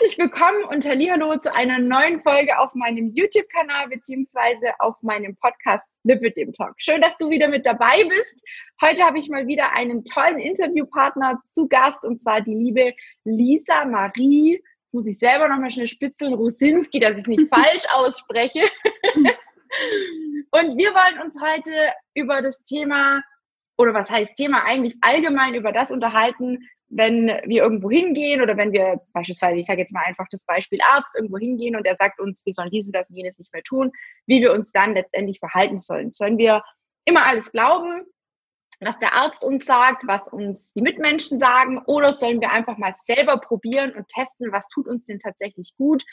Herzlich willkommen und Hallo zu einer neuen Folge auf meinem YouTube-Kanal beziehungsweise auf meinem Podcast Live with dem Talk. Schön, dass du wieder mit dabei bist. Heute habe ich mal wieder einen tollen Interviewpartner zu Gast und zwar die liebe Lisa Marie, jetzt muss ich selber nochmal schnell spitzeln, Rusinski, dass ich es nicht falsch ausspreche. und wir wollen uns heute über das Thema oder was heißt Thema eigentlich allgemein über das unterhalten, wenn wir irgendwo hingehen oder wenn wir beispielsweise, ich sage jetzt mal einfach das Beispiel Arzt, irgendwo hingehen und er sagt uns, wir sollen dies und das und jenes nicht mehr tun, wie wir uns dann letztendlich verhalten sollen. Sollen wir immer alles glauben, was der Arzt uns sagt, was uns die Mitmenschen sagen, oder sollen wir einfach mal selber probieren und testen, was tut uns denn tatsächlich gut?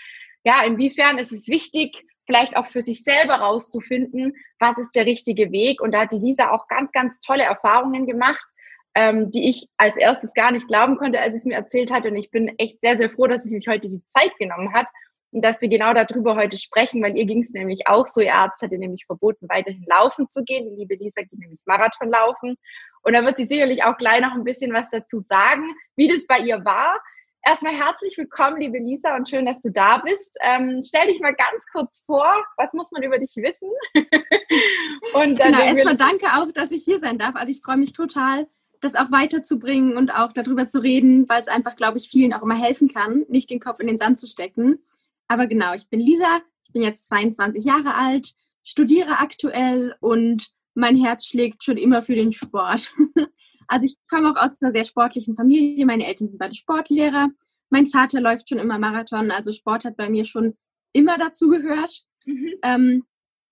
Ja, inwiefern ist es wichtig, vielleicht auch für sich selber rauszufinden, was ist der richtige Weg? Und da hat die Lisa auch ganz, ganz tolle Erfahrungen gemacht ähm, die ich als erstes gar nicht glauben konnte, als sie es mir erzählt hat. Und ich bin echt sehr, sehr froh, dass sie sich heute die Zeit genommen hat und dass wir genau darüber heute sprechen, weil ihr ging es nämlich auch so. Ihr Arzt hatte nämlich verboten, weiterhin laufen zu gehen. Die liebe Lisa geht nämlich Marathon laufen. Und da wird sie sicherlich auch gleich noch ein bisschen was dazu sagen, wie das bei ihr war. Erstmal herzlich willkommen, liebe Lisa, und schön, dass du da bist. Ähm, stell dich mal ganz kurz vor, was muss man über dich wissen? und genau, erstmal danke auch, dass ich hier sein darf. Also ich freue mich total, das auch weiterzubringen und auch darüber zu reden, weil es einfach, glaube ich, vielen auch immer helfen kann, nicht den Kopf in den Sand zu stecken. Aber genau, ich bin Lisa, ich bin jetzt 22 Jahre alt, studiere aktuell und mein Herz schlägt schon immer für den Sport. Also ich komme auch aus einer sehr sportlichen Familie. Meine Eltern sind beide Sportlehrer. Mein Vater läuft schon immer Marathon. Also Sport hat bei mir schon immer dazu gehört. Mhm. Ähm,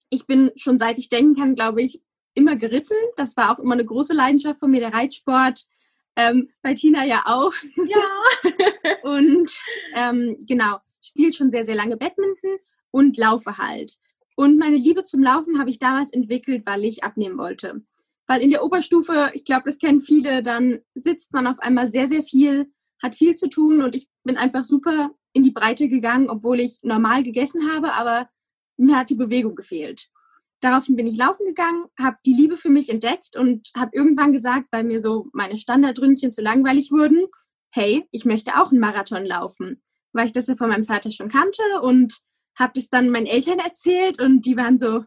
ich bin schon seit ich denken kann, glaube ich, immer geritten. Das war auch immer eine große Leidenschaft von mir, der Reitsport. Ähm, bei Tina ja auch. Ja. und ähm, genau, spielt schon sehr, sehr lange Badminton und laufe halt. Und meine Liebe zum Laufen habe ich damals entwickelt, weil ich abnehmen wollte. Weil in der Oberstufe, ich glaube, das kennen viele, dann sitzt man auf einmal sehr, sehr viel, hat viel zu tun und ich bin einfach super in die Breite gegangen, obwohl ich normal gegessen habe, aber mir hat die Bewegung gefehlt. Daraufhin bin ich laufen gegangen, habe die Liebe für mich entdeckt und habe irgendwann gesagt, weil mir so meine Standardründchen zu langweilig wurden, hey, ich möchte auch einen Marathon laufen, weil ich das ja von meinem Vater schon kannte und habe das dann meinen Eltern erzählt und die waren so,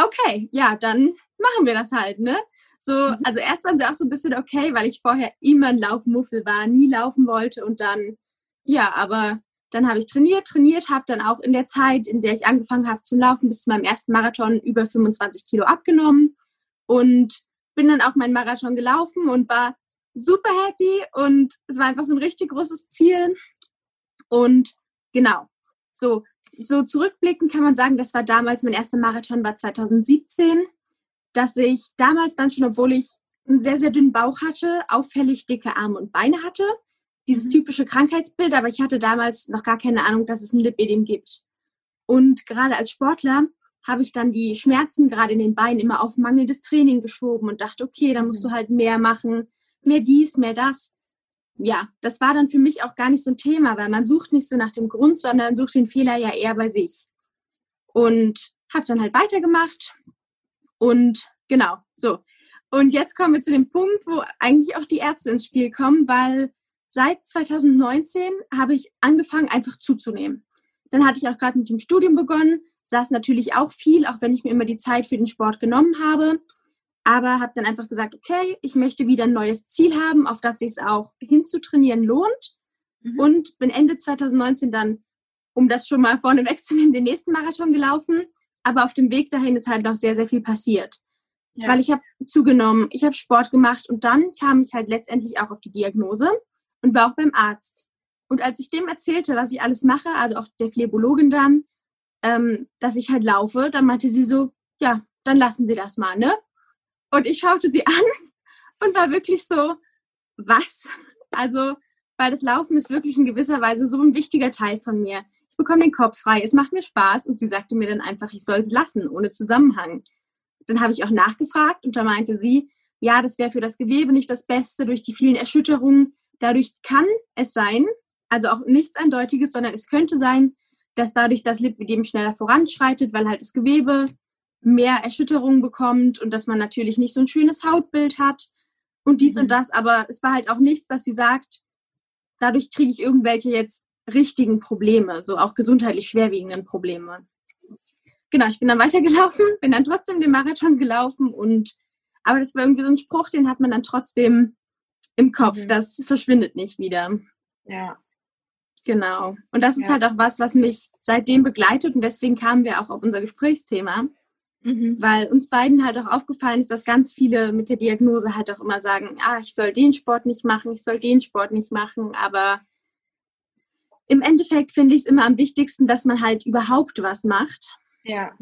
okay, ja, dann machen wir das halt, ne? So, mhm. also erst waren sie auch so ein bisschen okay, weil ich vorher immer ein Laufmuffel war, nie laufen wollte und dann, ja, aber dann habe ich trainiert, trainiert, habe dann auch in der Zeit, in der ich angefangen habe zu laufen, bis zu meinem ersten Marathon über 25 Kilo abgenommen und bin dann auch meinen Marathon gelaufen und war super happy und es war einfach so ein richtig großes Ziel. Und genau, so, so zurückblicken kann man sagen, das war damals mein erster Marathon, war 2017, dass ich damals dann schon, obwohl ich einen sehr, sehr dünnen Bauch hatte, auffällig dicke Arme und Beine hatte dieses mhm. typische Krankheitsbild, aber ich hatte damals noch gar keine Ahnung, dass es ein Lipödem gibt. Und gerade als Sportler habe ich dann die Schmerzen gerade in den Beinen immer auf mangelndes Training geschoben und dachte, okay, dann musst du mhm. halt mehr machen, mehr dies, mehr das. Ja, das war dann für mich auch gar nicht so ein Thema, weil man sucht nicht so nach dem Grund, sondern sucht den Fehler ja eher bei sich. Und habe dann halt weitergemacht und genau, so. Und jetzt kommen wir zu dem Punkt, wo eigentlich auch die Ärzte ins Spiel kommen, weil seit 2019 habe ich angefangen, einfach zuzunehmen. Dann hatte ich auch gerade mit dem Studium begonnen, saß natürlich auch viel, auch wenn ich mir immer die Zeit für den Sport genommen habe. Aber habe dann einfach gesagt, okay, ich möchte wieder ein neues Ziel haben, auf das sich es auch hinzutrainieren lohnt. Mhm. Und bin Ende 2019 dann, um das schon mal vorne wegzunehmen, den nächsten Marathon gelaufen. Aber auf dem Weg dahin ist halt noch sehr, sehr viel passiert. Ja. Weil ich habe zugenommen, ich habe Sport gemacht und dann kam ich halt letztendlich auch auf die Diagnose und war auch beim Arzt. Und als ich dem erzählte, was ich alles mache, also auch der Phlebologin dann, ähm, dass ich halt laufe, dann meinte sie so, ja, dann lassen Sie das mal, ne? Und ich schaute sie an und war wirklich so, was? Also, weil das Laufen ist wirklich in gewisser Weise so ein wichtiger Teil von mir. Ich bekomme den Kopf frei, es macht mir Spaß und sie sagte mir dann einfach, ich soll es lassen, ohne Zusammenhang. Dann habe ich auch nachgefragt und da meinte sie, ja, das wäre für das Gewebe nicht das Beste durch die vielen Erschütterungen. Dadurch kann es sein, also auch nichts Eindeutiges, sondern es könnte sein, dass dadurch das Lipidem schneller voranschreitet, weil halt das Gewebe mehr Erschütterungen bekommt und dass man natürlich nicht so ein schönes Hautbild hat und dies mhm. und das. Aber es war halt auch nichts, dass sie sagt, dadurch kriege ich irgendwelche jetzt richtigen Probleme, so auch gesundheitlich schwerwiegenden Probleme. Genau, ich bin dann weitergelaufen, bin dann trotzdem den Marathon gelaufen und aber das war irgendwie so ein Spruch, den hat man dann trotzdem im Kopf. Mhm. Das verschwindet nicht wieder. Ja. Genau. Und das ja. ist halt auch was, was mich seitdem begleitet und deswegen kamen wir auch auf unser Gesprächsthema. Mhm. Weil uns beiden halt auch aufgefallen ist, dass ganz viele mit der Diagnose halt auch immer sagen, ah, ich soll den Sport nicht machen, ich soll den Sport nicht machen, aber im Endeffekt finde ich es immer am wichtigsten, dass man halt überhaupt was macht. Ja.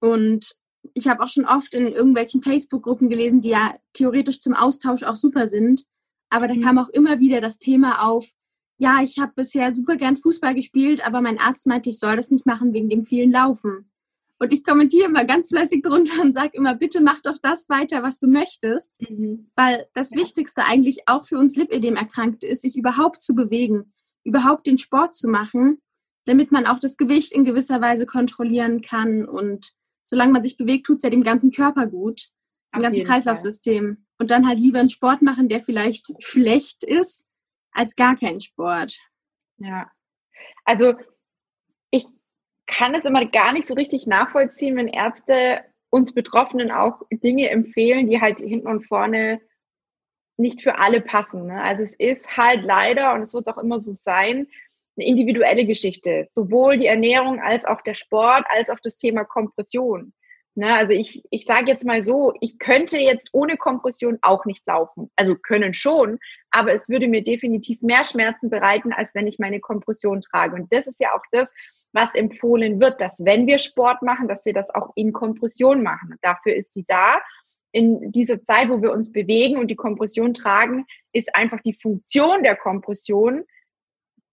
Und ich habe auch schon oft in irgendwelchen Facebook-Gruppen gelesen, die ja theoretisch zum Austausch auch super sind. Aber da mhm. kam auch immer wieder das Thema auf, ja, ich habe bisher super gern Fußball gespielt, aber mein Arzt meinte, ich soll das nicht machen wegen dem vielen Laufen. Und ich kommentiere immer ganz fleißig drunter und sage immer, bitte mach doch das weiter, was du möchtest. Mhm. Weil das ja. Wichtigste eigentlich auch für uns Lipödem-Erkrankte ist, sich überhaupt zu bewegen, überhaupt den Sport zu machen, damit man auch das Gewicht in gewisser Weise kontrollieren kann. Und solange man sich bewegt, tut es ja dem ganzen Körper gut, dem ganzen Kreislaufsystem. Fall. Und dann halt lieber einen Sport machen, der vielleicht schlecht ist, als gar keinen Sport. Ja. Also ich kann es immer gar nicht so richtig nachvollziehen, wenn Ärzte uns Betroffenen auch Dinge empfehlen, die halt hinten und vorne nicht für alle passen. Ne? Also es ist halt leider, und es wird auch immer so sein, eine individuelle Geschichte. Sowohl die Ernährung als auch der Sport, als auch das Thema Kompression. Ne, also ich, ich sage jetzt mal so, ich könnte jetzt ohne Kompression auch nicht laufen. Also können schon, aber es würde mir definitiv mehr Schmerzen bereiten, als wenn ich meine Kompression trage. Und das ist ja auch das, was empfohlen wird, dass wenn wir Sport machen, dass wir das auch in Kompression machen. Und dafür ist die da. In dieser Zeit, wo wir uns bewegen und die Kompression tragen, ist einfach die Funktion der Kompression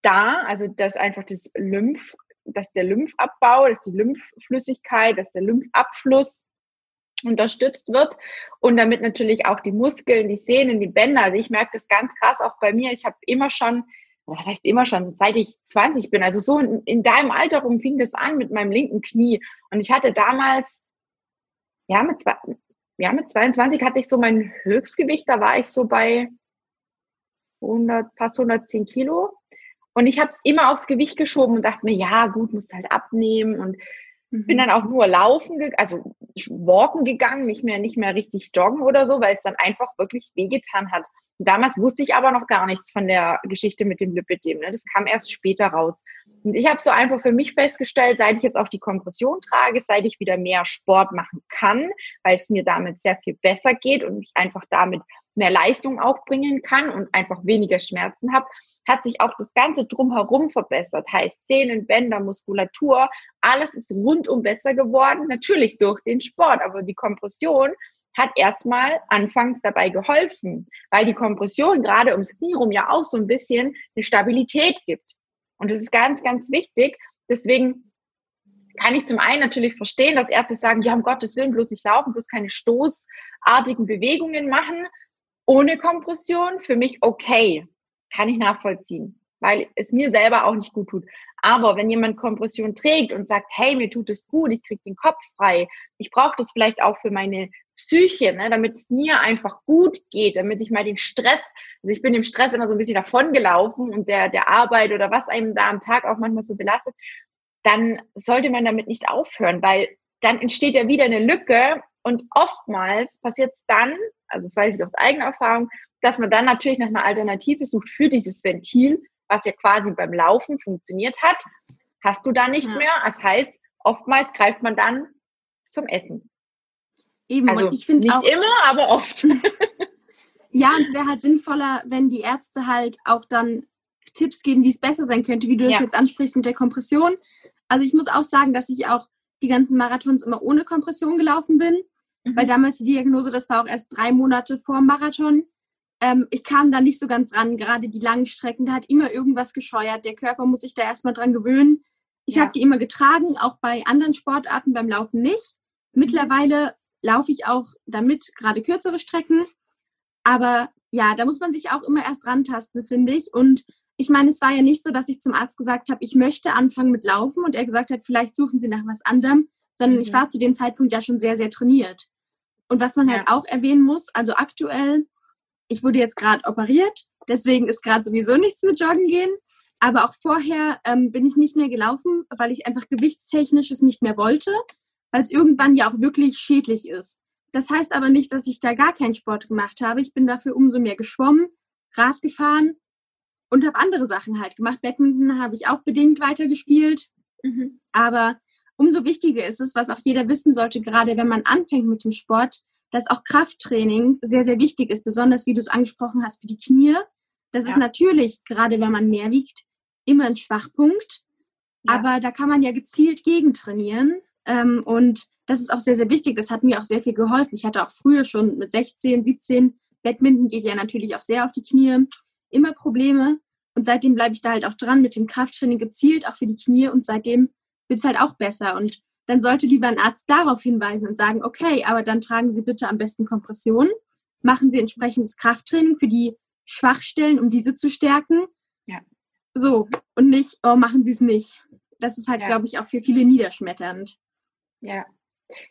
da, also dass einfach das Lymph dass der Lymphabbau, dass die Lymphflüssigkeit, dass der Lymphabfluss unterstützt wird und damit natürlich auch die Muskeln, die Sehnen, die Bänder. Also ich merke das ganz krass auch bei mir. Ich habe immer schon, was heißt immer schon, seit ich 20 bin, also so in, in deinem Alter rum fing das an mit meinem linken Knie. Und ich hatte damals, ja, mit, zwei, ja, mit 22 hatte ich so mein Höchstgewicht, da war ich so bei 100, fast 110 Kilo. Und ich habe es immer aufs Gewicht geschoben und dachte mir, ja, gut, musst halt abnehmen und mhm. bin dann auch nur laufen, also walken gegangen, nicht mehr, nicht mehr richtig joggen oder so, weil es dann einfach wirklich wehgetan hat. Und damals wusste ich aber noch gar nichts von der Geschichte mit dem Lipidem. Ne? Das kam erst später raus. Und ich habe so einfach für mich festgestellt, seit ich jetzt auch die Kompression trage, seit ich wieder mehr Sport machen kann, weil es mir damit sehr viel besser geht und ich einfach damit mehr Leistung auch bringen kann und einfach weniger Schmerzen habe, hat sich auch das Ganze drumherum verbessert. Heißt Zähnen, Bänder, Muskulatur, alles ist rundum besser geworden. Natürlich durch den Sport, aber die Kompression hat erstmal anfangs dabei geholfen, weil die Kompression gerade ums Knie rum ja auch so ein bisschen eine Stabilität gibt. Und das ist ganz, ganz wichtig. Deswegen kann ich zum einen natürlich verstehen, dass Ärzte sagen, ja, um Gottes Willen, bloß nicht laufen, bloß keine stoßartigen Bewegungen machen ohne Kompression. Für mich okay kann ich nachvollziehen, weil es mir selber auch nicht gut tut. Aber wenn jemand Kompression trägt und sagt, hey, mir tut es gut, ich krieg den Kopf frei, ich brauche das vielleicht auch für meine Psyche, ne, damit es mir einfach gut geht, damit ich mal den Stress, also ich bin dem Stress immer so ein bisschen davongelaufen und der, der Arbeit oder was einem da am Tag auch manchmal so belastet, dann sollte man damit nicht aufhören, weil dann entsteht ja wieder eine Lücke und oftmals passiert es dann, also das weiß ich aus eigener Erfahrung, dass man dann natürlich nach einer Alternative sucht für dieses Ventil, was ja quasi beim Laufen funktioniert hat, hast du da nicht ja. mehr. Das heißt, oftmals greift man dann zum Essen. Eben, also und ich finde nicht auch, immer, aber oft. ja, und es wäre halt sinnvoller, wenn die Ärzte halt auch dann Tipps geben, wie es besser sein könnte, wie du das ja. jetzt ansprichst mit der Kompression. Also ich muss auch sagen, dass ich auch die ganzen Marathons immer ohne Kompression gelaufen bin, mhm. weil damals die Diagnose, das war auch erst drei Monate vor dem Marathon ähm, ich kam da nicht so ganz ran, gerade die langen Strecken, da hat immer irgendwas gescheuert. Der Körper muss sich da erstmal dran gewöhnen. Ich ja. habe die immer getragen, auch bei anderen Sportarten beim Laufen nicht. Mhm. Mittlerweile laufe ich auch damit gerade kürzere Strecken. Aber ja, da muss man sich auch immer erst rantasten, finde ich. Und ich meine, es war ja nicht so, dass ich zum Arzt gesagt habe, ich möchte anfangen mit Laufen und er gesagt hat, vielleicht suchen Sie nach was anderem, sondern mhm. ich war zu dem Zeitpunkt ja schon sehr, sehr trainiert. Und was man halt auch erwähnen muss, also aktuell ich wurde jetzt gerade operiert, deswegen ist gerade sowieso nichts mit Joggen gehen. Aber auch vorher ähm, bin ich nicht mehr gelaufen, weil ich einfach gewichtstechnisch es nicht mehr wollte, weil es irgendwann ja auch wirklich schädlich ist. Das heißt aber nicht, dass ich da gar keinen Sport gemacht habe. Ich bin dafür umso mehr geschwommen, Rad gefahren und habe andere Sachen halt gemacht. Badminton habe ich auch bedingt weitergespielt. Mhm. Aber umso wichtiger ist es, was auch jeder wissen sollte, gerade wenn man anfängt mit dem Sport, dass auch Krafttraining sehr, sehr wichtig ist, besonders wie du es angesprochen hast für die Knie. Das ja. ist natürlich, gerade wenn man mehr wiegt, immer ein Schwachpunkt. Ja. Aber da kann man ja gezielt gegentrainieren. Ähm, und das ist auch sehr, sehr wichtig. Das hat mir auch sehr viel geholfen. Ich hatte auch früher schon mit 16, 17, Badminton geht ja natürlich auch sehr auf die Knie, immer Probleme. Und seitdem bleibe ich da halt auch dran mit dem Krafttraining gezielt, auch für die Knie. Und seitdem wird es halt auch besser. Und dann sollte lieber ein Arzt darauf hinweisen und sagen, okay, aber dann tragen Sie bitte am besten Kompression, machen Sie entsprechendes Krafttraining für die Schwachstellen, um diese zu stärken. Ja. So, und nicht, oh, machen Sie es nicht. Das ist halt, ja. glaube ich, auch für viele niederschmetternd. Ja.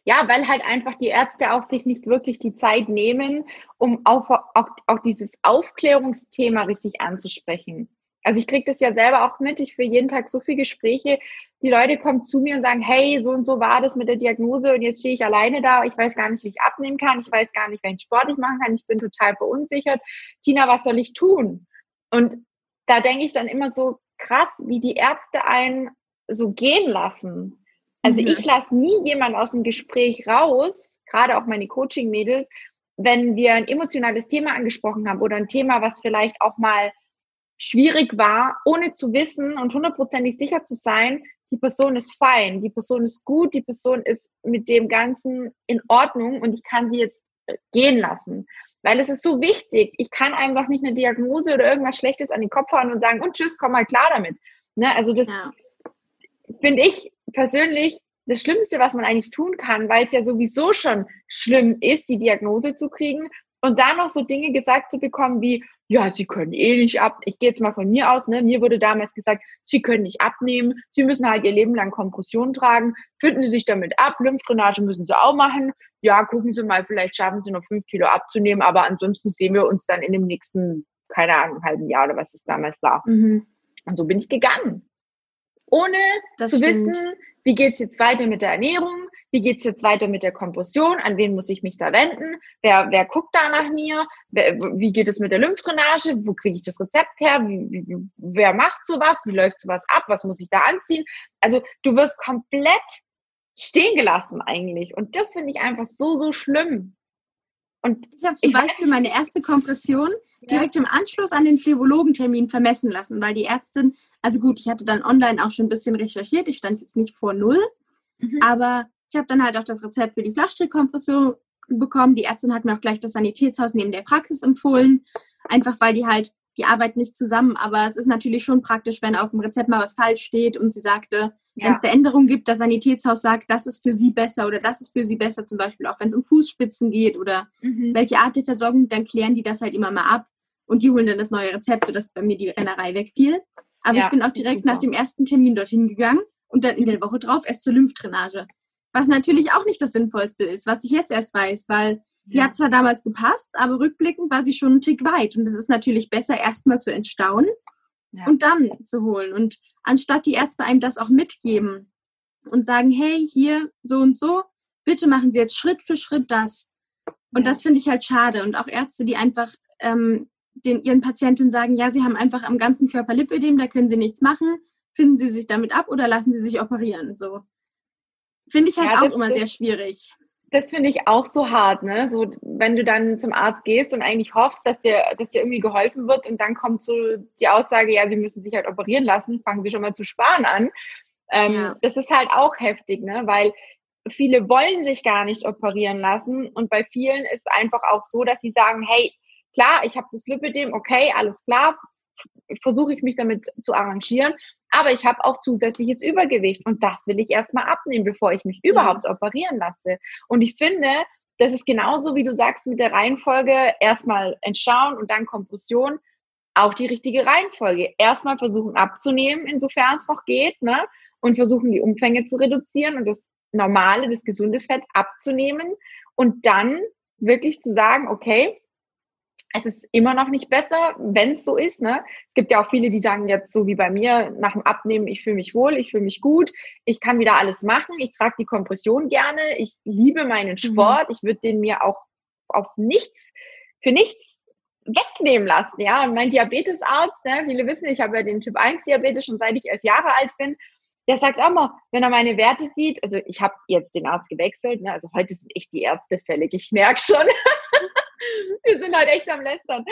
Ja, weil halt einfach die Ärzte auch sich nicht wirklich die Zeit nehmen, um auch, auch, auch dieses Aufklärungsthema richtig anzusprechen. Also ich kriege das ja selber auch mit. Ich führe jeden Tag so viele Gespräche. Die Leute kommen zu mir und sagen, hey, so und so war das mit der Diagnose und jetzt stehe ich alleine da. Ich weiß gar nicht, wie ich abnehmen kann. Ich weiß gar nicht, welchen Sport ich machen kann. Ich bin total verunsichert. Tina, was soll ich tun? Und da denke ich dann immer so krass, wie die Ärzte einen so gehen lassen. Also mhm. ich lasse nie jemand aus dem Gespräch raus, gerade auch meine Coaching-Mädels, wenn wir ein emotionales Thema angesprochen haben oder ein Thema, was vielleicht auch mal schwierig war, ohne zu wissen und hundertprozentig sicher zu sein, die Person ist fein, die Person ist gut, die Person ist mit dem Ganzen in Ordnung und ich kann sie jetzt äh, gehen lassen. Weil es ist so wichtig. Ich kann einfach nicht eine Diagnose oder irgendwas Schlechtes an den Kopf hauen und sagen, und tschüss, komm mal klar damit. Ne? Also das ja. finde ich persönlich das Schlimmste, was man eigentlich tun kann, weil es ja sowieso schon schlimm ist, die Diagnose zu kriegen und da noch so Dinge gesagt zu bekommen wie, ja, sie können eh nicht ab. Ich gehe jetzt mal von mir aus, ne? Mir wurde damals gesagt, sie können nicht abnehmen, sie müssen halt ihr Leben lang Kompression tragen, finden sie sich damit ab, Lymphdrainage müssen sie auch machen. Ja, gucken Sie mal, vielleicht schaffen sie noch fünf Kilo abzunehmen, aber ansonsten sehen wir uns dann in dem nächsten, keine Ahnung, halben Jahr oder was es damals war. Mhm. Und so bin ich gegangen. Ohne das zu stimmt. wissen, wie geht's jetzt weiter mit der Ernährung, wie geht's jetzt weiter mit der Kompression, an wen muss ich mich da wenden, wer, wer guckt da nach mir, wer, wie geht es mit der Lymphdrainage, wo kriege ich das Rezept her, wie, wie, wer macht sowas, wie läuft sowas ab, was muss ich da anziehen. Also du wirst komplett stehen gelassen eigentlich. Und das finde ich einfach so, so schlimm. Und ich habe zum ich Beispiel meine erste Kompression direkt ja. im Anschluss an den Phlebologentermin vermessen lassen, weil die Ärztin, also gut, ich hatte dann online auch schon ein bisschen recherchiert, ich stand jetzt nicht vor null, mhm. aber ich habe dann halt auch das Rezept für die Flachstrickkompression bekommen. Die Ärztin hat mir auch gleich das Sanitätshaus neben der Praxis empfohlen, einfach weil die halt, die arbeiten nicht zusammen, aber es ist natürlich schon praktisch, wenn auf dem Rezept mal was falsch steht und sie sagte, ja. wenn es da Änderungen gibt, das Sanitätshaus sagt, das ist für sie besser oder das ist für sie besser, zum Beispiel auch wenn es um Fußspitzen geht oder mhm. welche Art der Versorgung, dann klären die das halt immer mal ab und die holen dann das neue Rezept, sodass bei mir die Rennerei wegfiel. Aber ja, ich bin auch direkt nach dem ersten Termin dorthin gegangen und dann in der Woche drauf erst zur Lymphdrainage. Was natürlich auch nicht das Sinnvollste ist, was ich jetzt erst weiß, weil die hat zwar damals gepasst, aber rückblickend war sie schon einen Tick weit. Und es ist natürlich besser, erstmal zu entstauen ja. und dann zu holen. Und anstatt die Ärzte einem das auch mitgeben und sagen, hey, hier so und so, bitte machen Sie jetzt Schritt für Schritt das. Und ja. das finde ich halt schade. Und auch Ärzte, die einfach ähm, den, ihren Patienten sagen, ja, sie haben einfach am ganzen Körper Lipödem, da können sie nichts machen, finden sie sich damit ab oder lassen sie sich operieren. So. Finde ich halt ja, auch immer sehr schwierig. Das finde ich auch so hart, ne? So, wenn du dann zum Arzt gehst und eigentlich hoffst, dass dir, dass dir irgendwie geholfen wird und dann kommt so die Aussage, ja, sie müssen sich halt operieren lassen, fangen sie schon mal zu sparen an. Ähm, ja. Das ist halt auch heftig, ne? Weil viele wollen sich gar nicht operieren lassen und bei vielen ist einfach auch so, dass sie sagen, hey, klar, ich habe das Lipidem, okay, alles klar, versuche ich mich damit zu arrangieren, aber ich habe auch zusätzliches Übergewicht und das will ich erstmal abnehmen, bevor ich mich überhaupt operieren lasse. Und ich finde, das ist genauso, wie du sagst, mit der Reihenfolge erstmal entschauen und dann Kompression. Auch die richtige Reihenfolge. Erstmal versuchen abzunehmen, insofern es noch geht, ne? Und versuchen die Umfänge zu reduzieren und das normale, das gesunde Fett abzunehmen und dann wirklich zu sagen, okay, es ist immer noch nicht besser, wenn es so ist. Ne? Es gibt ja auch viele, die sagen jetzt so wie bei mir, nach dem Abnehmen, ich fühle mich wohl, ich fühle mich gut, ich kann wieder alles machen, ich trage die Kompression gerne, ich liebe meinen mhm. Sport, mhm. ich würde den mir auch auf nichts, für nichts wegnehmen lassen. Ja, und mein Diabetesarzt, ne, viele wissen, ich habe ja den Typ 1 Diabetes schon seit ich elf Jahre alt bin. Der sagt auch mal, wenn er meine Werte sieht, also ich habe jetzt den Arzt gewechselt, ne, also heute sind echt die Ärzte fällig, ich merke schon. Wir sind halt echt am Lästern.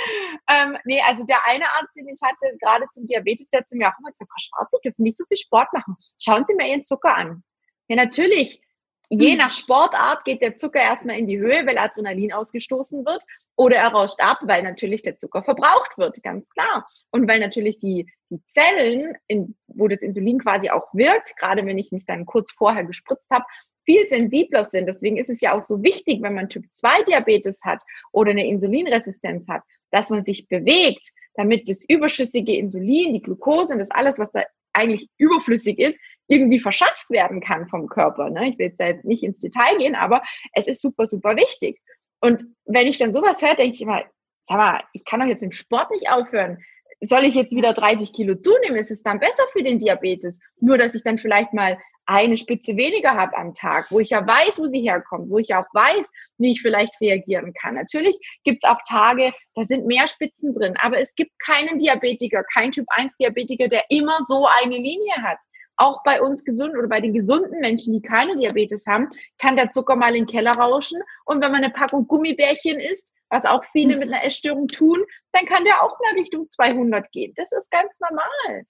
Ähm, nee, also der eine Arzt, den ich hatte, gerade zum Diabetes, der hat zu mir auch immer gesagt, Frau Schwarz, Sie dürfen nicht so viel Sport machen. Schauen Sie mir Ihren Zucker an. Ja, natürlich. Je hm. nach Sportart geht der Zucker erstmal in die Höhe, weil Adrenalin ausgestoßen wird, oder er rauscht ab, weil natürlich der Zucker verbraucht wird, ganz klar. Und weil natürlich die, die Zellen, in, wo das Insulin quasi auch wirkt, gerade wenn ich mich dann kurz vorher gespritzt habe, viel sensibler sind. Deswegen ist es ja auch so wichtig, wenn man Typ 2 Diabetes hat oder eine Insulinresistenz hat, dass man sich bewegt, damit das überschüssige Insulin, die Glucose und das alles, was da eigentlich überflüssig ist, irgendwie verschafft werden kann vom Körper. Ne? Ich will jetzt jetzt nicht ins Detail gehen, aber es ist super, super wichtig. Und wenn ich dann sowas höre, denke ich immer, sag mal, ich kann doch jetzt im Sport nicht aufhören. Soll ich jetzt wieder 30 Kilo zunehmen? Ist es dann besser für den Diabetes? Nur, dass ich dann vielleicht mal eine Spitze weniger habe am Tag, wo ich ja weiß, wo sie herkommt, wo ich auch weiß, wie ich vielleicht reagieren kann. Natürlich gibt es auch Tage, da sind mehr Spitzen drin, aber es gibt keinen Diabetiker, kein Typ 1 Diabetiker, der immer so eine Linie hat. Auch bei uns gesunden oder bei den gesunden Menschen, die keine Diabetes haben, kann der Zucker mal in den Keller rauschen. Und wenn man eine Packung Gummibärchen isst, was auch viele mit einer Essstörung tun, dann kann der auch mal Richtung 200 gehen. Das ist ganz normal.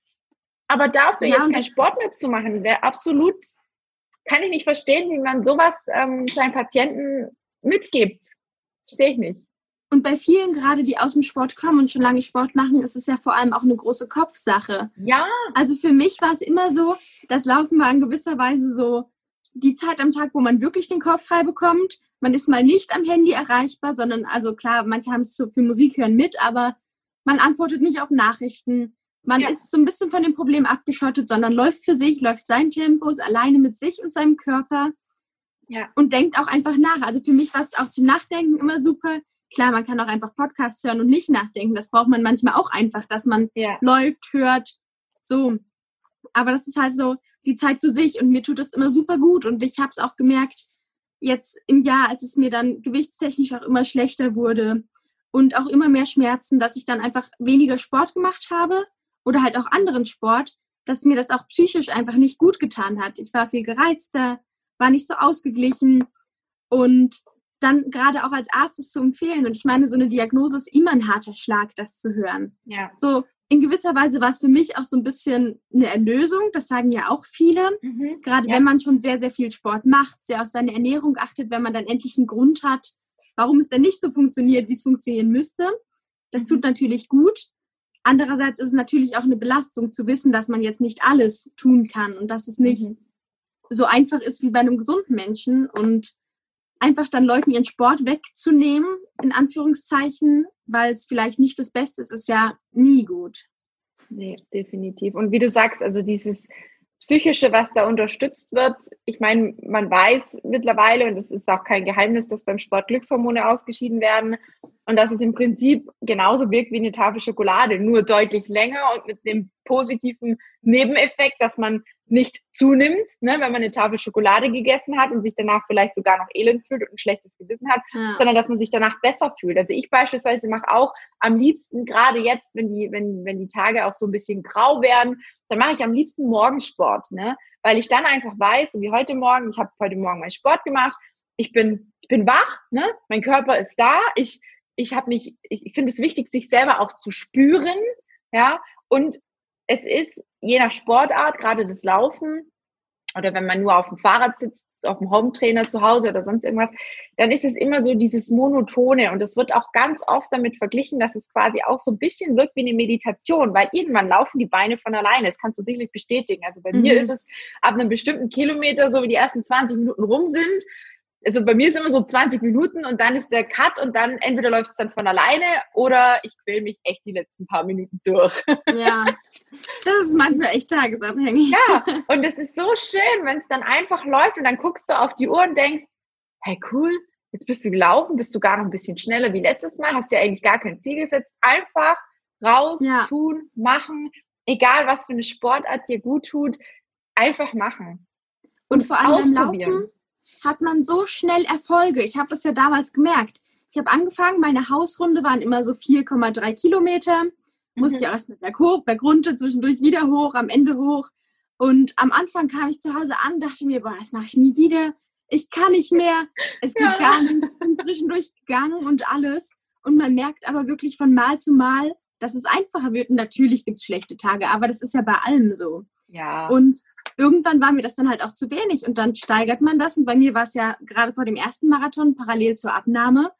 Aber dafür ja, jetzt keinen Sport mehr zu machen, wäre absolut, kann ich nicht verstehen, wie man sowas ähm, seinen Patienten mitgibt. Verstehe ich nicht. Und bei vielen gerade, die aus dem Sport kommen und schon lange Sport machen, ist es ja vor allem auch eine große Kopfsache. Ja. Also für mich war es immer so, das Laufen war in gewisser Weise so die Zeit am Tag, wo man wirklich den Kopf frei bekommt. Man ist mal nicht am Handy erreichbar, sondern also klar, manche haben es für Musik hören mit, aber man antwortet nicht auf Nachrichten. Man ja. ist so ein bisschen von dem Problem abgeschottet, sondern läuft für sich, läuft sein Tempo, ist alleine mit sich und seinem Körper ja. und denkt auch einfach nach. Also für mich war es auch zum Nachdenken immer super. Klar, man kann auch einfach Podcasts hören und nicht nachdenken. Das braucht man manchmal auch einfach, dass man ja. läuft, hört, so. Aber das ist halt so die Zeit für sich und mir tut das immer super gut und ich habe es auch gemerkt, jetzt im Jahr, als es mir dann gewichtstechnisch auch immer schlechter wurde und auch immer mehr Schmerzen, dass ich dann einfach weniger Sport gemacht habe oder halt auch anderen Sport, dass mir das auch psychisch einfach nicht gut getan hat. Ich war viel gereizter, war nicht so ausgeglichen und dann gerade auch als Arztes zu empfehlen. Und ich meine, so eine Diagnose ist immer ein harter Schlag, das zu hören. Ja. So in gewisser Weise war es für mich auch so ein bisschen eine Erlösung. Das sagen ja auch viele. Mhm. Gerade ja. wenn man schon sehr, sehr viel Sport macht, sehr auf seine Ernährung achtet, wenn man dann endlich einen Grund hat, warum es denn nicht so funktioniert, wie es funktionieren müsste. Das tut mhm. natürlich gut. Andererseits ist es natürlich auch eine Belastung zu wissen, dass man jetzt nicht alles tun kann und dass es nicht mhm. so einfach ist wie bei einem gesunden Menschen und einfach dann Leuten ihren Sport wegzunehmen, in Anführungszeichen, weil es vielleicht nicht das Beste ist, ist ja nie gut. Nee, definitiv. Und wie du sagst, also dieses Psychische, was da unterstützt wird. Ich meine, man weiß mittlerweile, und es ist auch kein Geheimnis, dass beim Sport Glückshormone ausgeschieden werden und dass es im Prinzip genauso wirkt wie eine Tafel Schokolade, nur deutlich länger und mit dem positiven Nebeneffekt, dass man nicht zunimmt, ne, wenn man eine Tafel Schokolade gegessen hat und sich danach vielleicht sogar noch elend fühlt und ein schlechtes Gewissen hat, ja. sondern dass man sich danach besser fühlt. Also ich beispielsweise mache auch am liebsten, gerade jetzt, wenn die, wenn, wenn die Tage auch so ein bisschen grau werden, dann mache ich am liebsten Morgensport, ne? Weil ich dann einfach weiß, so wie heute Morgen, ich habe heute Morgen meinen Sport gemacht, ich bin, ich bin wach, ne? Mein Körper ist da, ich, ich habe mich, ich, ich finde es wichtig, sich selber auch zu spüren, ja, und es ist je nach Sportart, gerade das Laufen, oder wenn man nur auf dem Fahrrad sitzt, auf dem Hometrainer zu Hause oder sonst irgendwas, dann ist es immer so dieses Monotone und es wird auch ganz oft damit verglichen, dass es quasi auch so ein bisschen wirkt wie eine Meditation, weil irgendwann laufen die Beine von alleine. Das kannst du sicherlich bestätigen. Also bei mhm. mir ist es ab einem bestimmten Kilometer, so wie die ersten 20 Minuten rum sind, also bei mir ist immer so 20 Minuten und dann ist der Cut und dann entweder läuft es dann von alleine oder ich quäl mich echt die letzten paar Minuten durch. Ja, das ist manchmal echt tagesabhängig. Ja, und es ist so schön, wenn es dann einfach läuft und dann guckst du auf die Uhr und denkst, hey cool, jetzt bist du gelaufen, bist du gar noch ein bisschen schneller wie letztes Mal, hast dir eigentlich gar kein Ziel gesetzt. Einfach raus, ja. tun, machen, egal was für eine Sportart dir gut tut, einfach machen. Und, und vor allem beim Laufen hat man so schnell Erfolge. Ich habe das ja damals gemerkt. Ich habe angefangen, meine Hausrunde waren immer so 4,3 Kilometer. Musste mhm. ich auch erst mit Berg hoch, Berg runter, zwischendurch wieder hoch, am Ende hoch. Und am Anfang kam ich zu Hause an, dachte mir, boah, das mache ich nie wieder. Ich kann nicht mehr. Es gibt ja. gar nichts. Ich bin zwischendurch gegangen und alles. Und man merkt aber wirklich von Mal zu Mal, dass es einfacher wird. Und natürlich gibt es schlechte Tage, aber das ist ja bei allem so. Ja. Und irgendwann war mir das dann halt auch zu wenig und dann steigert man das. Und bei mir war es ja gerade vor dem ersten Marathon parallel zur Abnahme.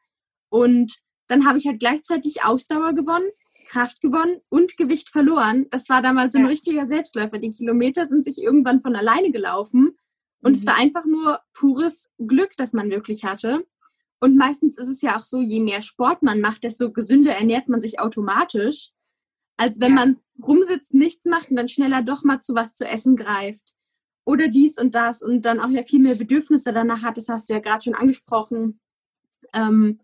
Und dann habe ich halt gleichzeitig Ausdauer gewonnen, Kraft gewonnen und Gewicht verloren. Das war damals so ein ja. richtiger Selbstläufer. Die Kilometer sind sich irgendwann von alleine gelaufen. Und mhm. es war einfach nur pures Glück, das man wirklich hatte. Und meistens ist es ja auch so, je mehr Sport man macht, desto gesünder ernährt man sich automatisch, als wenn ja. man rumsitzt, nichts macht und dann schneller doch mal zu was zu essen greift. Oder dies und das und dann auch ja viel mehr Bedürfnisse danach hat. Das hast du ja gerade schon angesprochen. Ähm,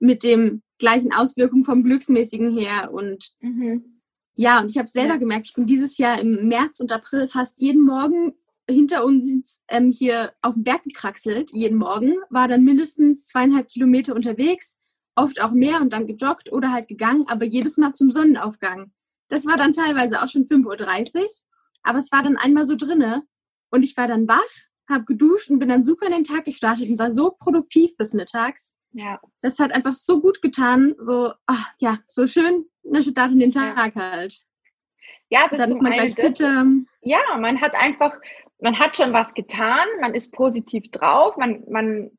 mit dem gleichen Auswirkungen vom Glücksmäßigen her. Und mhm. ja, und ich habe selber ja. gemerkt, ich bin dieses Jahr im März und April fast jeden Morgen hinter uns ähm, hier auf dem Berg gekraxelt, jeden Morgen, war dann mindestens zweieinhalb Kilometer unterwegs, oft auch mehr und dann gejoggt oder halt gegangen, aber jedes Mal zum Sonnenaufgang. Das war dann teilweise auch schon 5.30 Uhr, aber es war dann einmal so drinne und ich war dann wach, habe geduscht und bin dann super in den Tag gestartet und war so produktiv bis mittags. Ja. Das hat einfach so gut getan, so, ach, ja, so schön, eine Start in den Tag ja. halt. Ja, das dann ist man gleich fit. Ja, man hat einfach, man hat schon was getan, man ist positiv drauf, man, man,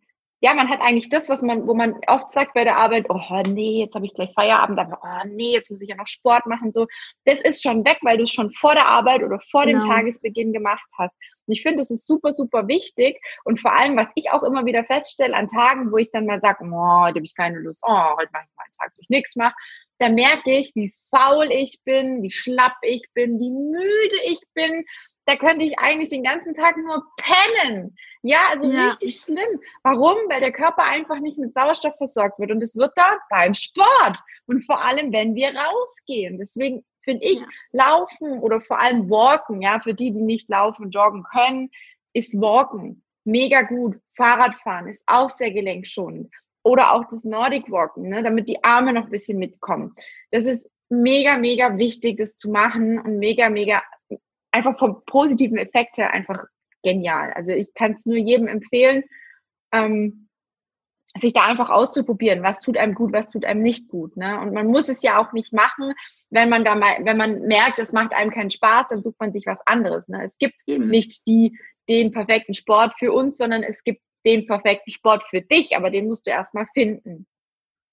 ja, man hat eigentlich das, was man, wo man oft sagt bei der Arbeit, oh nee, jetzt habe ich gleich Feierabend, aber oh nee, jetzt muss ich ja noch Sport machen, so. Das ist schon weg, weil du es schon vor der Arbeit oder vor genau. dem Tagesbeginn gemacht hast. Und ich finde, das ist super, super wichtig. Und vor allem, was ich auch immer wieder feststelle an Tagen, wo ich dann mal sage, oh, heute habe ich keine Lust, oh, heute mache ich mal einen Tag, wo ich nichts mache, da merke ich, wie faul ich bin, wie schlapp ich bin, wie müde ich bin da könnte ich eigentlich den ganzen Tag nur pennen. Ja, also ja. richtig schlimm. Warum? Weil der Körper einfach nicht mit Sauerstoff versorgt wird. Und es wird da beim Sport. Und vor allem, wenn wir rausgehen. Deswegen finde ich, ja. Laufen oder vor allem Walken, ja, für die, die nicht laufen und joggen können, ist Walken mega gut. Fahrradfahren ist auch sehr gelenkschonend. Oder auch das Nordic Walken, ne, damit die Arme noch ein bisschen mitkommen. Das ist mega, mega wichtig, das zu machen und mega, mega einfach vom positiven Effekt her einfach genial. Also ich kann es nur jedem empfehlen, ähm, sich da einfach auszuprobieren, was tut einem gut, was tut einem nicht gut. Ne? Und man muss es ja auch nicht machen, wenn man da mal, wenn man merkt, es macht einem keinen Spaß, dann sucht man sich was anderes. Ne? Es gibt eben nicht die, den perfekten Sport für uns, sondern es gibt den perfekten Sport für dich, aber den musst du erstmal finden.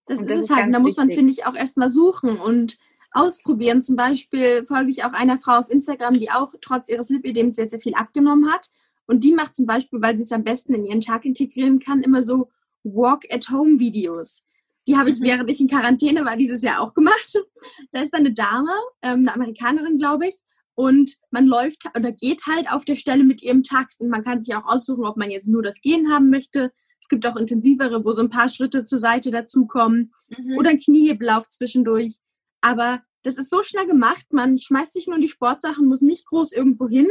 Das, das ist es halt, da muss man, finde ich, auch erstmal suchen und ausprobieren. Zum Beispiel folge ich auch einer Frau auf Instagram, die auch trotz ihres Lipidems sehr, sehr viel abgenommen hat. Und die macht zum Beispiel, weil sie es am besten in ihren Tag integrieren kann, immer so Walk-at-Home-Videos. Die habe ich, mhm. während ich in Quarantäne war, dieses Jahr auch gemacht. Da ist eine Dame, ähm, eine Amerikanerin, glaube ich, und man läuft oder geht halt auf der Stelle mit ihrem Takt. Und man kann sich auch aussuchen, ob man jetzt nur das Gehen haben möchte. Es gibt auch intensivere, wo so ein paar Schritte zur Seite dazukommen mhm. oder ein Knieheblauf zwischendurch. Aber das ist so schnell gemacht, man schmeißt sich nur die Sportsachen, muss nicht groß irgendwo hin,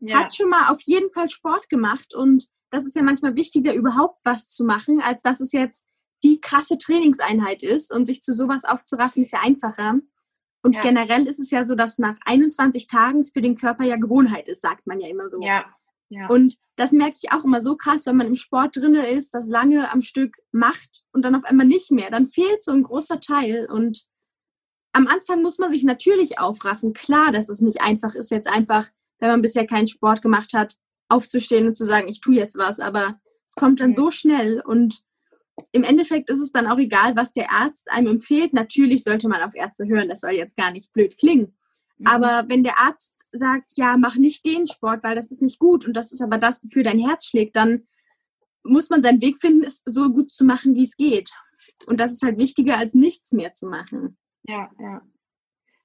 ja. hat schon mal auf jeden Fall Sport gemacht und das ist ja manchmal wichtiger, überhaupt was zu machen, als dass es jetzt die krasse Trainingseinheit ist und sich zu sowas aufzuraffen, ist ja einfacher. Und ja. generell ist es ja so, dass nach 21 Tagen es für den Körper ja Gewohnheit ist, sagt man ja immer so. Ja. Ja. Und das merke ich auch immer so krass, wenn man im Sport drinne ist, das lange am Stück macht und dann auf einmal nicht mehr, dann fehlt so ein großer Teil und am Anfang muss man sich natürlich aufraffen. Klar, dass es nicht einfach ist, jetzt einfach, wenn man bisher keinen Sport gemacht hat, aufzustehen und zu sagen, ich tue jetzt was. Aber es kommt dann so schnell und im Endeffekt ist es dann auch egal, was der Arzt einem empfiehlt. Natürlich sollte man auf Ärzte hören, das soll jetzt gar nicht blöd klingen. Mhm. Aber wenn der Arzt sagt, ja, mach nicht den Sport, weil das ist nicht gut und das ist aber das, wofür dein Herz schlägt, dann muss man seinen Weg finden, es so gut zu machen, wie es geht. Und das ist halt wichtiger, als nichts mehr zu machen. Ja, ja.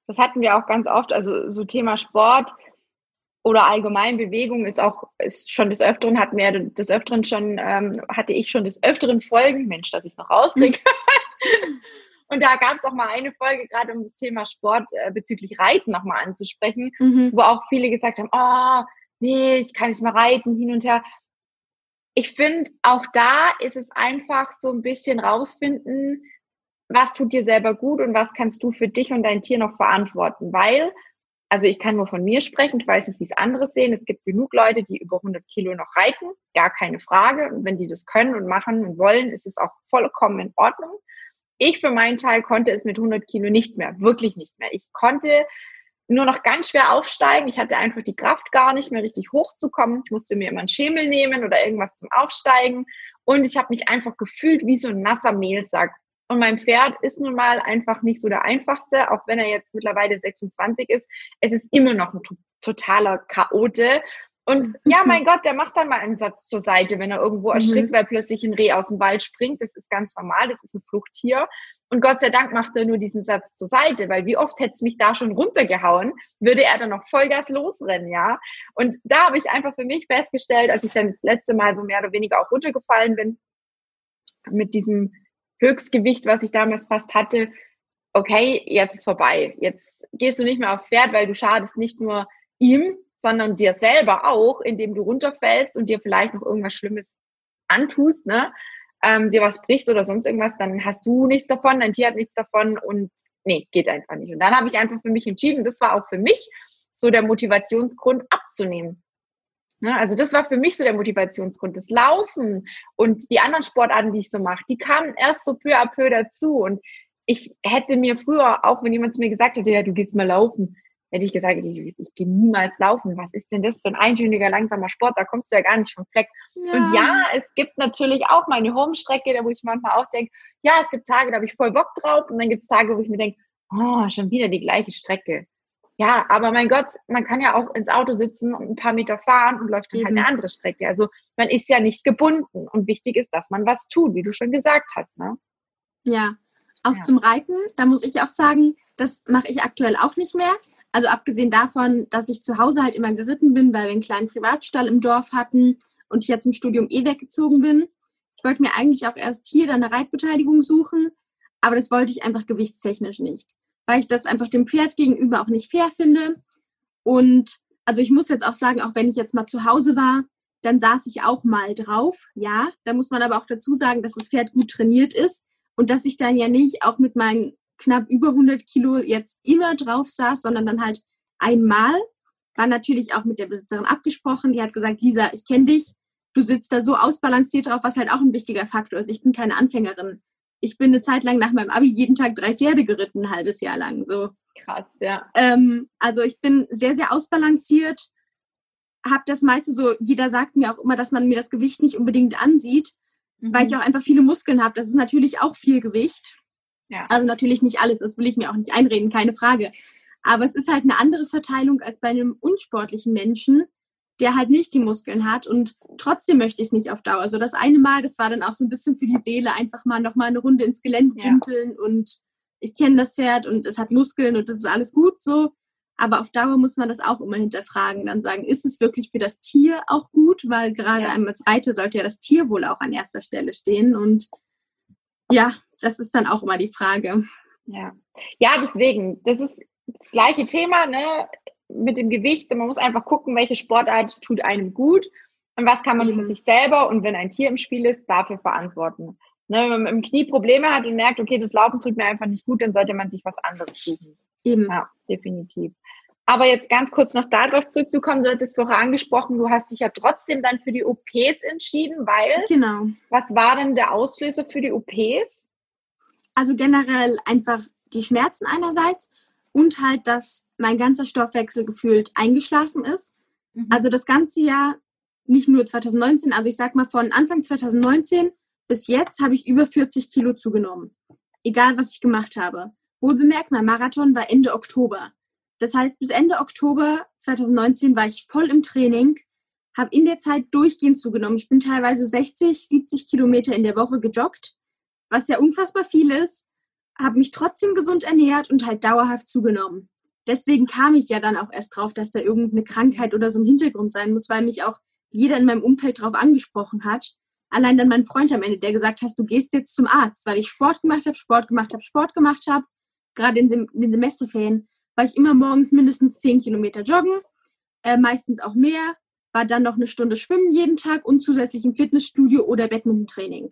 Das hatten wir auch ganz oft, also so Thema Sport oder allgemein Bewegung ist auch ist schon des Öfteren hatten wir des Öfteren schon ähm, hatte ich schon des Öfteren Folgen Mensch dass ich noch rauskriege und da gab es auch mal eine Folge gerade um das Thema Sport äh, bezüglich Reiten nochmal anzusprechen mhm. wo auch viele gesagt haben oh nee ich kann nicht mehr reiten hin und her ich finde auch da ist es einfach so ein bisschen rausfinden was tut dir selber gut und was kannst du für dich und dein Tier noch verantworten weil also ich kann nur von mir sprechen, ich weiß nicht, wie es andere sehen. Es gibt genug Leute, die über 100 Kilo noch reiten, gar keine Frage. Und wenn die das können und machen und wollen, ist es auch vollkommen in Ordnung. Ich für meinen Teil konnte es mit 100 Kilo nicht mehr, wirklich nicht mehr. Ich konnte nur noch ganz schwer aufsteigen. Ich hatte einfach die Kraft gar nicht mehr richtig hochzukommen. Ich musste mir immer einen Schemel nehmen oder irgendwas zum Aufsteigen. Und ich habe mich einfach gefühlt wie so ein nasser Mehlsack. Und mein Pferd ist nun mal einfach nicht so der einfachste, auch wenn er jetzt mittlerweile 26 ist. Es ist immer noch ein totaler Chaote. Und ja, mein Gott, der macht dann mal einen Satz zur Seite, wenn er irgendwo erschrickt, mhm. weil plötzlich ein Reh aus dem Wald springt. Das ist ganz normal, das ist ein Fluchttier. Und Gott sei Dank macht er nur diesen Satz zur Seite, weil wie oft hätte es mich da schon runtergehauen, würde er dann noch Vollgas losrennen, ja. Und da habe ich einfach für mich festgestellt, als ich dann das letzte Mal so mehr oder weniger auch runtergefallen bin, mit diesem Höchstgewicht, was ich damals fast hatte, okay, jetzt ist vorbei. Jetzt gehst du nicht mehr aufs Pferd, weil du schadest nicht nur ihm, sondern dir selber auch, indem du runterfällst und dir vielleicht noch irgendwas Schlimmes antust, ne? Ähm, dir was brichst oder sonst irgendwas, dann hast du nichts davon, dein Tier hat nichts davon und nee, geht einfach nicht. Und dann habe ich einfach für mich entschieden, das war auch für mich so der Motivationsgrund abzunehmen. Ne? Also das war für mich so der Motivationsgrund. Das Laufen und die anderen Sportarten, die ich so mache, die kamen erst so peu à peu dazu. Und ich hätte mir früher, auch wenn jemand zu mir gesagt hätte, ja, du gehst mal laufen, hätte ich gesagt, ich, ich gehe niemals laufen. Was ist denn das für ein eintöniger, langsamer Sport? Da kommst du ja gar nicht vom Fleck. Ja. Und ja, es gibt natürlich auch meine Home-Strecke, da wo ich manchmal auch denke, ja, es gibt Tage, da habe ich voll Bock drauf. Und dann gibt es Tage, wo ich mir denke, oh, schon wieder die gleiche Strecke. Ja, aber mein Gott, man kann ja auch ins Auto sitzen und ein paar Meter fahren und läuft dann halt eine andere Strecke. Also man ist ja nicht gebunden und wichtig ist, dass man was tut, wie du schon gesagt hast. Ne? Ja, auch ja. zum Reiten, da muss ich auch sagen, das mache ich aktuell auch nicht mehr. Also abgesehen davon, dass ich zu Hause halt immer geritten bin, weil wir einen kleinen Privatstall im Dorf hatten und ich ja zum Studium eh weggezogen bin. Ich wollte mir eigentlich auch erst hier dann eine Reitbeteiligung suchen, aber das wollte ich einfach gewichtstechnisch nicht weil ich das einfach dem Pferd gegenüber auch nicht fair finde. Und also ich muss jetzt auch sagen, auch wenn ich jetzt mal zu Hause war, dann saß ich auch mal drauf. Ja, da muss man aber auch dazu sagen, dass das Pferd gut trainiert ist und dass ich dann ja nicht auch mit meinen knapp über 100 Kilo jetzt immer drauf saß, sondern dann halt einmal. War natürlich auch mit der Besitzerin abgesprochen. Die hat gesagt, Lisa, ich kenne dich. Du sitzt da so ausbalanciert drauf, was halt auch ein wichtiger Faktor ist. Ich bin keine Anfängerin ich bin eine Zeit lang nach meinem Abi jeden Tag drei Pferde geritten, ein halbes Jahr lang. So. Krass, ja. Ähm, also ich bin sehr, sehr ausbalanciert, habe das meiste so, jeder sagt mir auch immer, dass man mir das Gewicht nicht unbedingt ansieht, mhm. weil ich auch einfach viele Muskeln habe. Das ist natürlich auch viel Gewicht. Ja. Also natürlich nicht alles, das will ich mir auch nicht einreden, keine Frage. Aber es ist halt eine andere Verteilung als bei einem unsportlichen Menschen, der halt nicht die Muskeln hat und trotzdem möchte ich es nicht auf Dauer. Also das eine Mal, das war dann auch so ein bisschen für die Seele, einfach mal nochmal eine Runde ins Gelände ja. dümpeln und ich kenne das Pferd und es hat Muskeln und das ist alles gut so. Aber auf Dauer muss man das auch immer hinterfragen, dann sagen, ist es wirklich für das Tier auch gut? Weil gerade ja. einem als Reiter sollte ja das Tier wohl auch an erster Stelle stehen. Und ja, das ist dann auch immer die Frage. Ja, ja deswegen, das ist das gleiche Thema. Ne? Mit dem Gewicht. Man muss einfach gucken, welche Sportart tut einem gut und was kann man mhm. für sich selber und wenn ein Tier im Spiel ist, dafür verantworten. Ne, wenn man im Knie Probleme hat und merkt, okay, das Laufen tut mir einfach nicht gut, dann sollte man sich was anderes suchen. Eben. Ja, definitiv. Aber jetzt ganz kurz noch darauf zurückzukommen, du hattest vorher angesprochen, du hast dich ja trotzdem dann für die OPs entschieden, weil. Genau. Was war denn der Auslöser für die OPs? Also generell einfach die Schmerzen einerseits und halt, dass mein ganzer Stoffwechsel gefühlt eingeschlafen ist. Mhm. Also das ganze Jahr, nicht nur 2019, also ich sag mal von Anfang 2019 bis jetzt habe ich über 40 Kilo zugenommen. Egal, was ich gemacht habe. Wohl bemerkt, mein Marathon war Ende Oktober. Das heißt, bis Ende Oktober 2019 war ich voll im Training, habe in der Zeit durchgehend zugenommen. Ich bin teilweise 60, 70 Kilometer in der Woche gejoggt, was ja unfassbar viel ist habe mich trotzdem gesund ernährt und halt dauerhaft zugenommen. Deswegen kam ich ja dann auch erst drauf, dass da irgendeine Krankheit oder so im Hintergrund sein muss, weil mich auch jeder in meinem Umfeld darauf angesprochen hat. Allein dann mein Freund am Ende, der gesagt hat, du gehst jetzt zum Arzt, weil ich Sport gemacht habe, Sport gemacht habe, Sport gemacht habe. Gerade in, den Semesterferien war ich immer morgens mindestens zehn Kilometer joggen, äh, meistens auch mehr, war dann noch eine Stunde schwimmen jeden Tag und zusätzlich im Fitnessstudio oder Badminton-Training.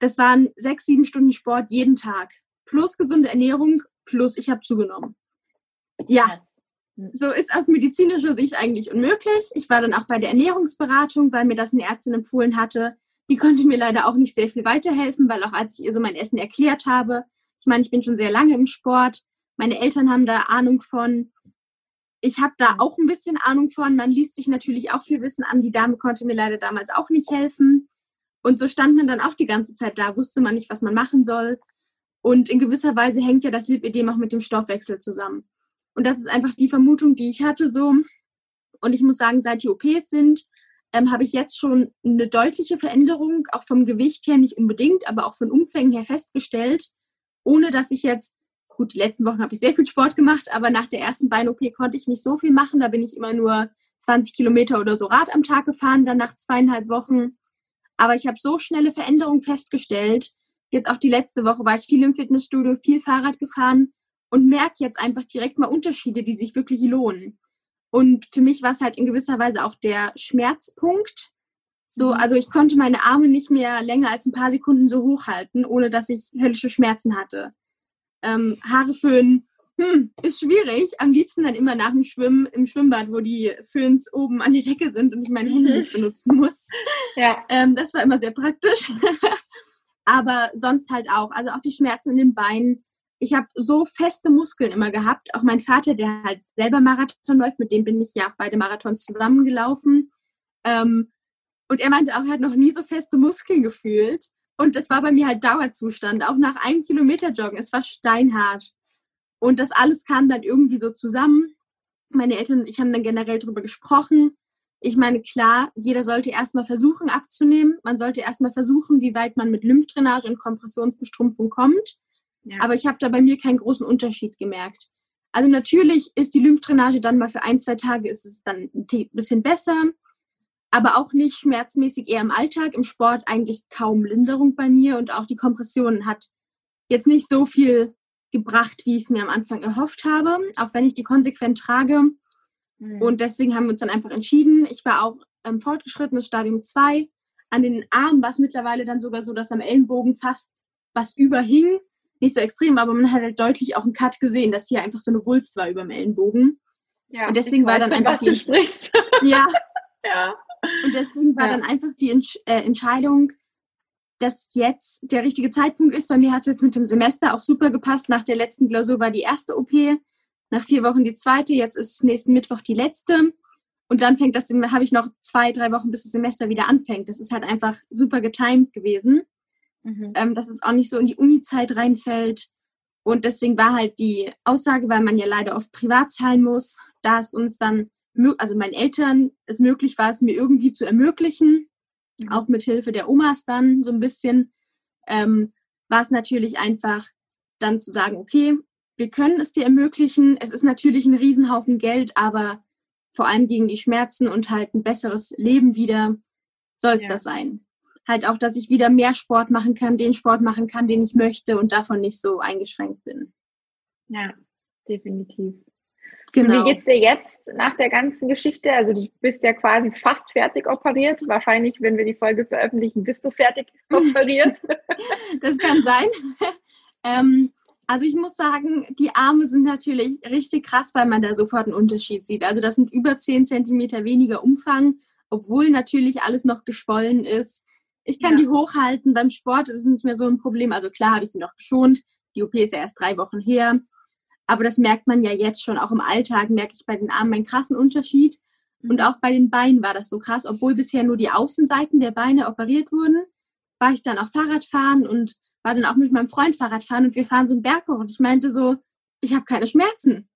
Das waren sechs, sieben Stunden Sport jeden Tag. Plus gesunde Ernährung, plus ich habe zugenommen. Ja, so ist aus medizinischer Sicht eigentlich unmöglich. Ich war dann auch bei der Ernährungsberatung, weil mir das eine Ärztin empfohlen hatte. Die konnte mir leider auch nicht sehr viel weiterhelfen, weil auch als ich ihr so mein Essen erklärt habe, ich meine, ich bin schon sehr lange im Sport, meine Eltern haben da Ahnung von. Ich habe da auch ein bisschen Ahnung von. Man liest sich natürlich auch viel Wissen an. Die Dame konnte mir leider damals auch nicht helfen. Und so stand man dann auch die ganze Zeit da, wusste man nicht, was man machen soll. Und in gewisser Weise hängt ja das Lipödem auch mit dem Stoffwechsel zusammen. Und das ist einfach die Vermutung, die ich hatte so. Und ich muss sagen, seit die OPs sind, ähm, habe ich jetzt schon eine deutliche Veränderung, auch vom Gewicht her nicht unbedingt, aber auch von Umfängen her festgestellt, ohne dass ich jetzt, gut, die letzten Wochen habe ich sehr viel Sport gemacht, aber nach der ersten Bein-OP konnte ich nicht so viel machen. Da bin ich immer nur 20 Kilometer oder so Rad am Tag gefahren, dann nach zweieinhalb Wochen. Aber ich habe so schnelle Veränderungen festgestellt. Jetzt auch die letzte Woche war ich viel im Fitnessstudio, viel Fahrrad gefahren und merke jetzt einfach direkt mal Unterschiede, die sich wirklich lohnen. Und für mich war es halt in gewisser Weise auch der Schmerzpunkt. So, mhm. also ich konnte meine Arme nicht mehr länger als ein paar Sekunden so hochhalten, ohne dass ich höllische Schmerzen hatte. Ähm, Haare föhnen, hm, ist schwierig. Am liebsten dann immer nach dem Schwimmen im Schwimmbad, wo die Föhns oben an der Decke sind und ich meine Hände nicht benutzen muss. Ja. Ähm, das war immer sehr praktisch. Aber sonst halt auch. Also auch die Schmerzen in den Beinen ich habe so feste Muskeln immer gehabt. Auch mein Vater, der halt selber Marathon läuft, mit dem bin ich ja auch beide Marathons zusammengelaufen. Ähm, und er meinte auch, er hat noch nie so feste Muskeln gefühlt. Und das war bei mir halt Dauerzustand, auch nach einem Kilometer Joggen. Es war steinhart. Und das alles kam dann irgendwie so zusammen. Meine Eltern und ich haben dann generell darüber gesprochen. Ich meine, klar, jeder sollte erstmal versuchen abzunehmen. Man sollte erstmal versuchen, wie weit man mit Lymphdrainage und Kompressionsbestrumpfung kommt. Aber ich habe da bei mir keinen großen Unterschied gemerkt. Also natürlich ist die Lymphdrainage dann mal für ein, zwei Tage ist es dann ein bisschen besser, aber auch nicht schmerzmäßig, eher im Alltag, im Sport eigentlich kaum Linderung bei mir und auch die Kompression hat jetzt nicht so viel gebracht, wie ich es mir am Anfang erhofft habe, auch wenn ich die konsequent trage. Mhm. Und deswegen haben wir uns dann einfach entschieden. Ich war auch im fortgeschrittenes Stadium 2. An den Armen war es mittlerweile dann sogar so, dass am Ellenbogen fast was überhing nicht so extrem, aber man hat halt deutlich auch einen Cut gesehen, dass hier einfach so eine Wulst war über dem Ellenbogen. Ja, und deswegen war dann einfach die sprichst. Ja. ja. Und deswegen war ja. dann einfach die Entsch äh, Entscheidung, dass jetzt der richtige Zeitpunkt ist. Bei mir hat es jetzt mit dem Semester auch super gepasst. Nach der letzten Klausur war die erste OP, nach vier Wochen die zweite, jetzt ist nächsten Mittwoch die letzte. Und dann fängt das, habe ich noch zwei, drei Wochen, bis das Semester wieder anfängt. Das ist halt einfach super getimed gewesen mhm. ähm, dass es auch nicht so in die Uni-Zeit reinfällt. Und deswegen war halt die Aussage, weil man ja leider oft privat zahlen muss, da es uns dann, also meinen Eltern es möglich war, es mir irgendwie zu ermöglichen, mhm. auch mit Hilfe der Omas dann so ein bisschen, ähm, war es natürlich einfach dann zu sagen, okay, wir können es dir ermöglichen. Es ist natürlich ein Riesenhaufen Geld, aber vor allem gegen die Schmerzen und halt ein besseres Leben wieder soll es ja. das sein halt auch, dass ich wieder mehr Sport machen kann, den Sport machen kann, den ich möchte und davon nicht so eingeschränkt bin. Ja, definitiv. Genau. Und wie geht's dir jetzt nach der ganzen Geschichte? Also du bist ja quasi fast fertig operiert. Wahrscheinlich, wenn wir die Folge veröffentlichen, bist du fertig operiert. das kann sein. ähm, also ich muss sagen, die Arme sind natürlich richtig krass, weil man da sofort einen Unterschied sieht. Also das sind über 10 Zentimeter weniger Umfang, obwohl natürlich alles noch geschwollen ist. Ich kann ja. die hochhalten. Beim Sport ist es nicht mehr so ein Problem. Also klar habe ich die noch geschont. Die OP ist ja erst drei Wochen her. Aber das merkt man ja jetzt schon. Auch im Alltag merke ich bei den Armen einen krassen Unterschied. Und mhm. auch bei den Beinen war das so krass. Obwohl bisher nur die Außenseiten der Beine operiert wurden, war ich dann auch Fahrradfahren und war dann auch mit meinem Freund Fahrradfahren und wir fahren so einen Berg hoch. Und ich meinte so, ich habe keine Schmerzen.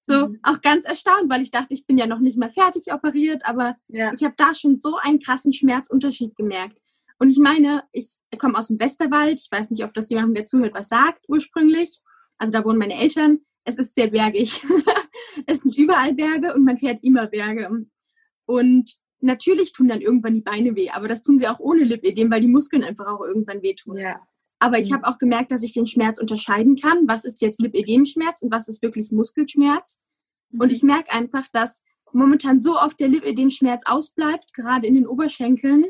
So, mhm. auch ganz erstaunt, weil ich dachte, ich bin ja noch nicht mal fertig operiert, aber ja. ich habe da schon so einen krassen Schmerzunterschied gemerkt. Und ich meine, ich komme aus dem Westerwald. Ich weiß nicht, ob das jemandem, der zuhört, was sagt ursprünglich. Also da wohnen meine Eltern. es ist sehr bergig. es sind überall Berge und man fährt immer Berge. Und natürlich tun dann irgendwann die Beine weh, aber das tun sie auch ohne Lipödem, weil die Muskeln einfach auch irgendwann wehtun. Ja. Aber ich mhm. habe auch gemerkt, dass ich den Schmerz unterscheiden kann. Was ist jetzt Lipödemschmerz und was ist wirklich Muskelschmerz? Mhm. Und ich merke einfach, dass momentan so oft der Lipödemschmerz ausbleibt, gerade in den Oberschenkeln.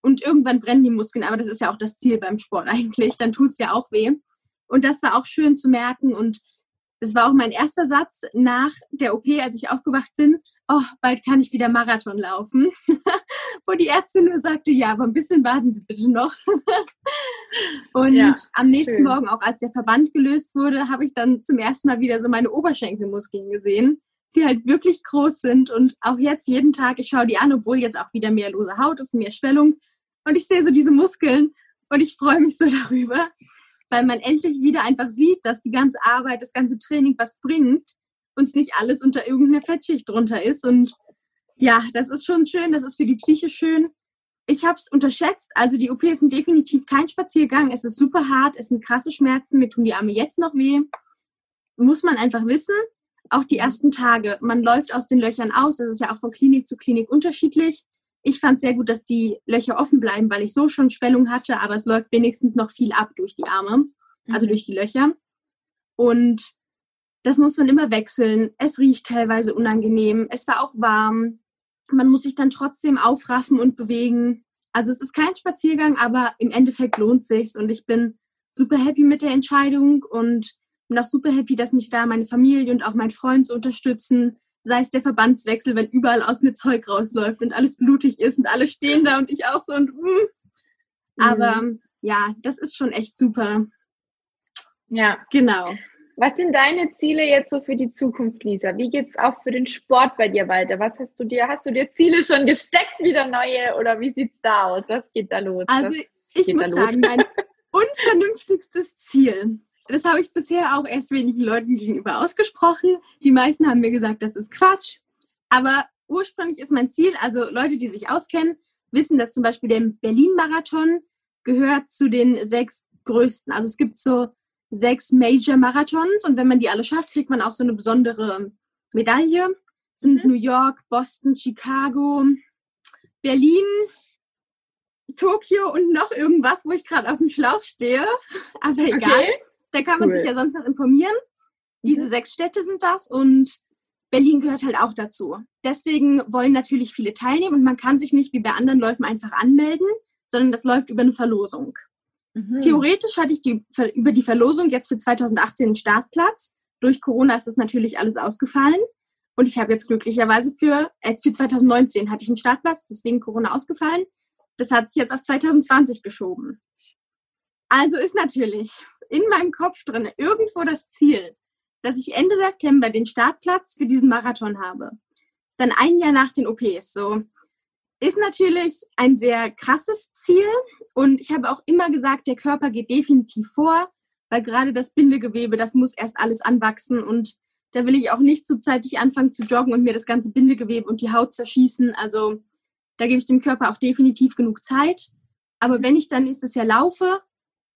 Und irgendwann brennen die Muskeln, aber das ist ja auch das Ziel beim Sport eigentlich. Dann tut es ja auch weh. Und das war auch schön zu merken. Und das war auch mein erster Satz nach der OP, als ich aufgewacht bin. Oh, bald kann ich wieder Marathon laufen. Wo die Ärztin nur sagte, ja, aber ein bisschen warten Sie bitte noch. und ja, am nächsten schön. Morgen, auch als der Verband gelöst wurde, habe ich dann zum ersten Mal wieder so meine Oberschenkelmuskeln gesehen, die halt wirklich groß sind. Und auch jetzt jeden Tag, ich schaue die an, obwohl jetzt auch wieder mehr lose Haut ist, mehr Schwellung. Und ich sehe so diese Muskeln und ich freue mich so darüber weil man endlich wieder einfach sieht, dass die ganze Arbeit, das ganze Training was bringt und es nicht alles unter irgendeiner Fettschicht drunter ist. Und ja, das ist schon schön, das ist für die Psyche schön. Ich habe es unterschätzt. Also die OPs sind definitiv kein Spaziergang. Es ist super hart, es sind krasse Schmerzen. Mir tun die Arme jetzt noch weh. Muss man einfach wissen. Auch die ersten Tage. Man läuft aus den Löchern aus. Das ist ja auch von Klinik zu Klinik unterschiedlich. Ich fand es sehr gut, dass die Löcher offen bleiben, weil ich so schon Schwellung hatte, aber es läuft wenigstens noch viel ab durch die Arme, also mhm. durch die Löcher. Und das muss man immer wechseln. Es riecht teilweise unangenehm. Es war auch warm. Man muss sich dann trotzdem aufraffen und bewegen. Also es ist kein Spaziergang, aber im Endeffekt lohnt sich's und ich bin super happy mit der Entscheidung und bin auch super happy, dass mich da meine Familie und auch mein Freund so unterstützen, sei es der Verbandswechsel, wenn überall aus mir Zeug rausläuft und alles blutig ist und alle stehen da und ich auch so und mm. aber mhm. ja, das ist schon echt super. Ja, genau. Was sind deine Ziele jetzt so für die Zukunft, Lisa? Wie geht es auch für den Sport bei dir weiter? Was hast du dir, hast du dir Ziele schon gesteckt, wieder neue oder wie sieht's da aus? Was geht da los? Also ich muss sagen, mein unvernünftigstes Ziel das habe ich bisher auch erst wenigen Leuten gegenüber ausgesprochen. Die meisten haben mir gesagt, das ist Quatsch. Aber ursprünglich ist mein Ziel, also Leute, die sich auskennen, wissen, dass zum Beispiel der Berlin-Marathon gehört zu den sechs größten. Also es gibt so sechs Major-Marathons und wenn man die alle schafft, kriegt man auch so eine besondere Medaille. Das sind mhm. New York, Boston, Chicago, Berlin, Tokio und noch irgendwas, wo ich gerade auf dem Schlauch stehe. Aber egal. Okay. Da kann man cool. sich ja sonst noch informieren. Diese mhm. sechs Städte sind das und Berlin gehört halt auch dazu. Deswegen wollen natürlich viele teilnehmen und man kann sich nicht wie bei anderen Läufen einfach anmelden, sondern das läuft über eine Verlosung. Mhm. Theoretisch hatte ich die, über die Verlosung jetzt für 2018 einen Startplatz. Durch Corona ist das natürlich alles ausgefallen. Und ich habe jetzt glücklicherweise für, äh, für 2019 hatte ich einen Startplatz, deswegen Corona ausgefallen. Das hat sich jetzt auf 2020 geschoben. Also ist natürlich in meinem Kopf drin irgendwo das Ziel, dass ich Ende September den Startplatz für diesen Marathon habe. Ist dann ein Jahr nach den OPs. So ist natürlich ein sehr krasses Ziel und ich habe auch immer gesagt, der Körper geht definitiv vor, weil gerade das Bindegewebe, das muss erst alles anwachsen und da will ich auch nicht so zeitig anfangen zu joggen und mir das ganze Bindegewebe und die Haut zerschießen. Also da gebe ich dem Körper auch definitiv genug Zeit. Aber wenn ich dann nächstes Jahr laufe,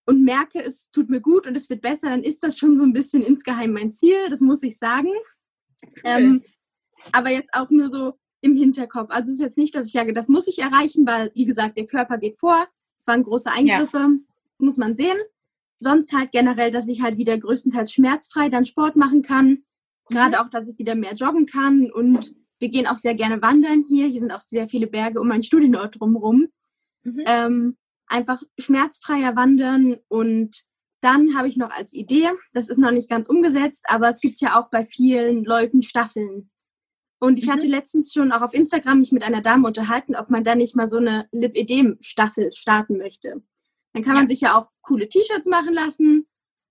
und merke, es tut mir gut und es wird besser, dann ist das schon so ein bisschen insgeheim mein Ziel, das muss ich sagen. Cool. Ähm, aber jetzt auch nur so im Hinterkopf. Also es ist jetzt nicht, dass ich sage, das muss ich erreichen, weil, wie gesagt, der Körper geht vor. Es waren große Eingriffe, ja. das muss man sehen. Sonst halt generell, dass ich halt wieder größtenteils schmerzfrei dann Sport machen kann. Gerade auch, dass ich wieder mehr joggen kann und wir gehen auch sehr gerne wandern hier. Hier sind auch sehr viele Berge um meinen Studienort drumherum. Mhm. Ähm, einfach schmerzfreier wandern und dann habe ich noch als Idee, das ist noch nicht ganz umgesetzt, aber es gibt ja auch bei vielen Läufen Staffeln. Und ich mhm. hatte letztens schon auch auf Instagram mich mit einer Dame unterhalten, ob man da nicht mal so eine Lipödem-Staffel starten möchte. Dann kann ja. man sich ja auch coole T-Shirts machen lassen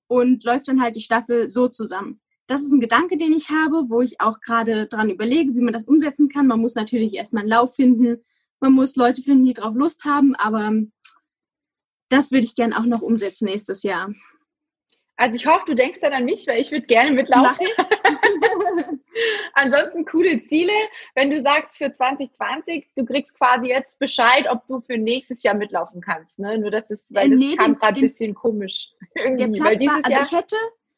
und läuft dann halt die Staffel so zusammen. Das ist ein Gedanke, den ich habe, wo ich auch gerade dran überlege, wie man das umsetzen kann. Man muss natürlich erstmal einen Lauf finden. Man muss Leute finden, die drauf Lust haben, aber das würde ich gerne auch noch umsetzen nächstes Jahr. Also ich hoffe, du denkst dann an mich, weil ich würde gerne mitlaufen. Ansonsten coole Ziele. Wenn du sagst für 2020, du kriegst quasi jetzt Bescheid, ob du für nächstes Jahr mitlaufen kannst. Ne? Nur das ist, weil äh, das nee, kam gerade ein bisschen komisch. Irgendwie. Der Platz war, also ich hätte